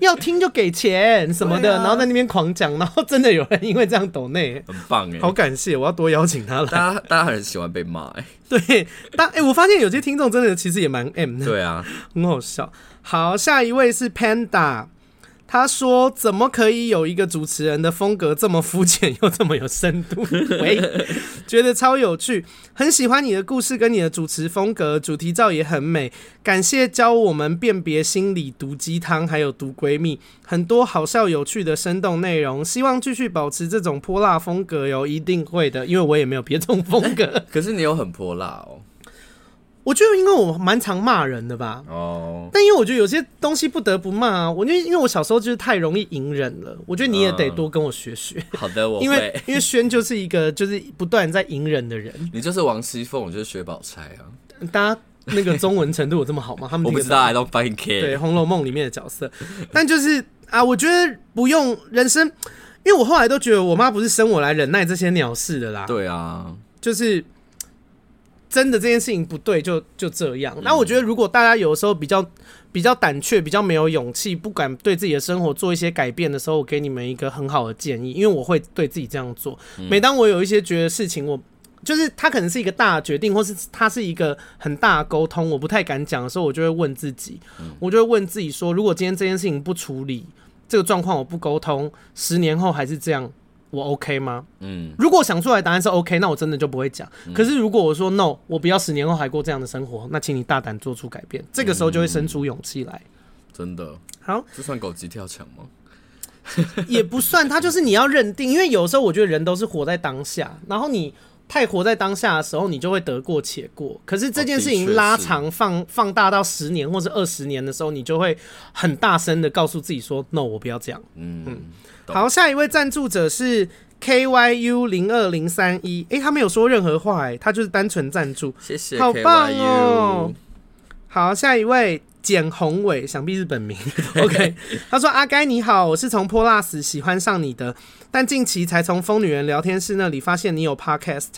要听就给钱什么的，啊、然后在那边狂讲，然后真的有人因为这样抖内，很棒哎，好感谢，我要多邀请他来。大家大家很喜欢被骂哎，对，但哎、欸，我发现有些听众真的其实也蛮 M 的，对啊，很好笑。好，下一位是 Panda。他说：“怎么可以有一个主持人的风格这么肤浅又这么有深度？喂，觉得超有趣，很喜欢你的故事跟你的主持风格，主题照也很美。感谢教我们辨别心理、毒鸡汤，还有毒闺蜜，很多好笑有趣的生动内容。希望继续保持这种泼辣风格哟，一定会的，因为我也没有别种风格。可是你有很泼辣哦。”我觉得，因为我蛮常骂人的吧。哦。但因为我觉得有些东西不得不骂啊。我觉得，因为我小时候就是太容易隐忍了。我觉得你也得多跟我学学。嗯、好的，我会。因为因为轩就是一个就是不断在隐忍的人。你就是王熙凤，我就是薛宝钗啊。大家那个中文程度有这么好吗？他们我不知道，I don't fucking care。对，《红楼梦》里面的角色。但就是啊，我觉得不用人生，因为我后来都觉得我妈不是生我来忍耐这些鸟事的啦。对啊，就是。真的这件事情不对，就就这样。那我觉得，如果大家有的时候比较比较胆怯，比较没有勇气，不敢对自己的生活做一些改变的时候，我给你们一个很好的建议，因为我会对自己这样做。每当我有一些觉得事情，我就是他可能是一个大决定，或是他是一个很大的沟通，我不太敢讲的时候，我就会问自己，我就会问自己说：如果今天这件事情不处理，这个状况我不沟通，十年后还是这样。我 OK 吗？嗯，如果想出来答案是 OK，那我真的就不会讲。嗯、可是如果我说 No，我不要十年后还过这样的生活，那请你大胆做出改变。这个时候就会生出勇气来。真的好，这算狗急跳墙吗？也不算，他就是你要认定，因为有时候我觉得人都是活在当下，然后你太活在当下的时候，你就会得过且过。可是这件事情拉长放放大到十年或者二十年的时候，你就会很大声的告诉自己说 No，我不要这样。嗯。嗯好，下一位赞助者是 KYU 零二零三一，诶，他没有说任何话，诶，他就是单纯赞助，谢谢，好棒哦。好，下一位。简宏伟，想必是本名。OK，他说：“阿该你好，我是从 Plus 喜欢上你的，但近期才从疯女人聊天室那里发现你有 Podcast。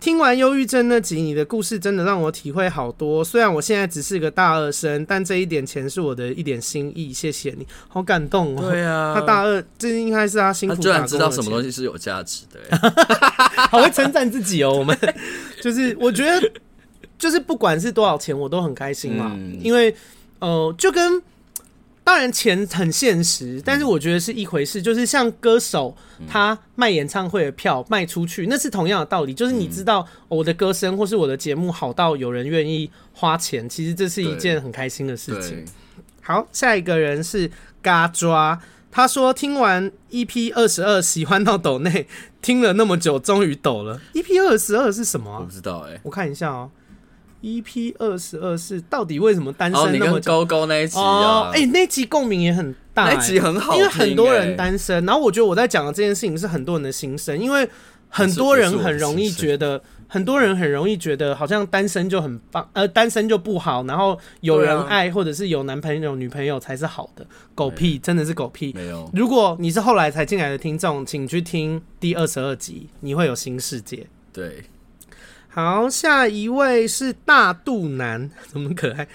听完忧郁症那集，你的故事真的让我体会好多。虽然我现在只是个大二生，但这一点钱是我的一点心意。谢谢你，好感动哦。对啊，他大二，这应该是他辛苦的。他居然知道什么东西是有价值的，好会称赞自己哦。我们 就是我觉得，就是不管是多少钱，我都很开心嘛，嗯、因为。”呃，就跟当然钱很现实，但是我觉得是一回事。就是像歌手他卖演唱会的票卖出去，那是同样的道理。就是你知道我的歌声或是我的节目好到有人愿意花钱，其实这是一件很开心的事情。好，下一个人是嘎抓，他说听完 EP 二十二喜欢到抖内，听了那么久终于抖了。EP 二十二是什么啊？我不知道哎，我看一下哦。EP 二十二是到底为什么单身那么久？哦，你跟高高那一集啊，哎、欸，那集共鸣也很大，欸，那集很好，因为很多人单身。然后我觉得我在讲的这件事情是很多人的心声，因为很多人很容易觉得，很多人很容易觉得好像单身就很棒，呃，单身就不好，然后有人爱或者是有男朋友、女朋友才是好的，狗屁，真的是狗屁。没有，如果你是后来才进来的听众，请去听第二十二集，你会有新世界。对。好，下一位是大肚男，怎么可爱？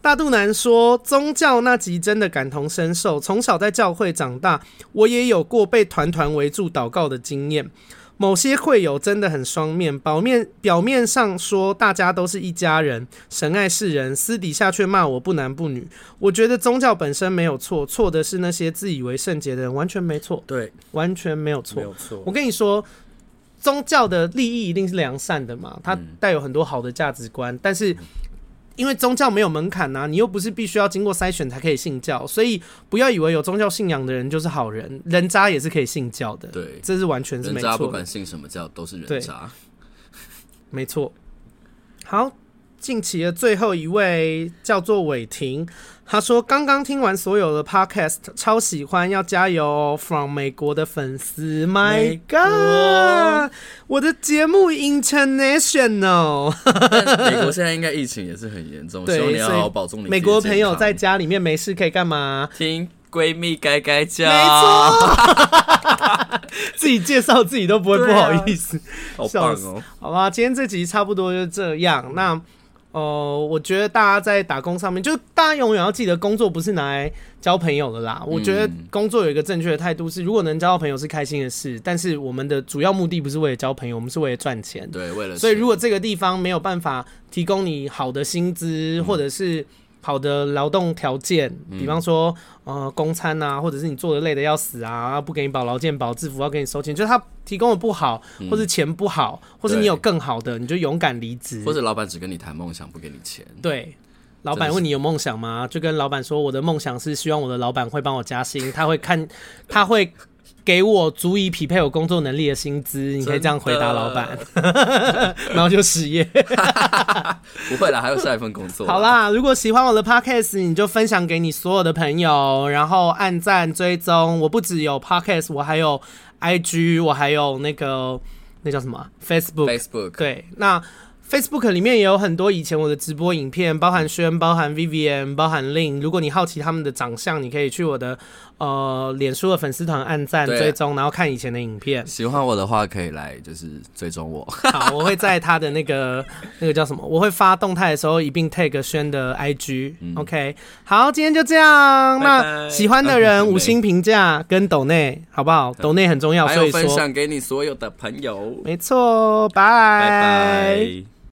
大肚男说，宗教那集真的感同身受。从小在教会长大，我也有过被团团围住祷告的经验。某些会友真的很双面，表面表面上说大家都是一家人，神爱世人，私底下却骂我不男不女。我觉得宗教本身没有错，错的是那些自以为圣洁的人，完全没错。对，完全没有错，没有错。我跟你说。宗教的利益一定是良善的嘛，它带有很多好的价值观，但是因为宗教没有门槛呐，你又不是必须要经过筛选才可以信教，所以不要以为有宗教信仰的人就是好人，人渣也是可以信教的。对，这是完全是没错。人渣不管信什么教都是人渣，没错。好。近期的最后一位叫做伟霆，他说刚刚听完所有的 podcast，超喜欢，要加油哦！From 美国的粉丝，My God，我的节目 international。美国现在应该疫情也是很严重，希望你要好好保重你。美国朋友在家里面没事可以干嘛？听闺蜜该该叫，没错，自己介绍自己都不会不好意思，好棒哦！好吧，今天这集差不多就这样，那。哦、呃，我觉得大家在打工上面，就大家永远要记得，工作不是拿来交朋友的啦。我觉得工作有一个正确的态度是，如果能交到朋友是开心的事，但是我们的主要目的不是为了交朋友，我们是为了赚钱。对，为了。所以如果这个地方没有办法提供你好的薪资，或者是。好的劳动条件，比方说，呃，公餐啊，或者是你做的累的要死啊，不给你保劳健保，制服要给你收钱，就是他提供的不好，或是钱不好，或是你有更好的，你就勇敢离职。或者老板只跟你谈梦想，不给你钱。对，老板问你有梦想吗？就跟老板说，我的梦想是希望我的老板会帮我加薪，他会看，他会。给我足以匹配我工作能力的薪资，你可以这样回答老板，然后就失业。不会啦，还有下一份工作。好啦，如果喜欢我的 podcast，你就分享给你所有的朋友，然后按赞追踪。我不只有 podcast，我还有 IG，我还有那个那叫什么 Facebook。Facebook 对，那 Facebook 里面也有很多以前我的直播影片，包含轩，包含 Vivian，包含 Lin。如果你好奇他们的长相，你可以去我的。呃，脸书的粉丝团按赞追踪，然后看以前的影片。喜欢我的话，可以来就是追踪我。好，我会在他的那个那个叫什么？我会发动态的时候一并 tag 轩的 IG、嗯。OK，好，今天就这样。拜拜，那喜欢的人五星评价跟抖内好不好？抖内很重要，所以说分享给你所有的朋友。没错，拜拜。拜拜。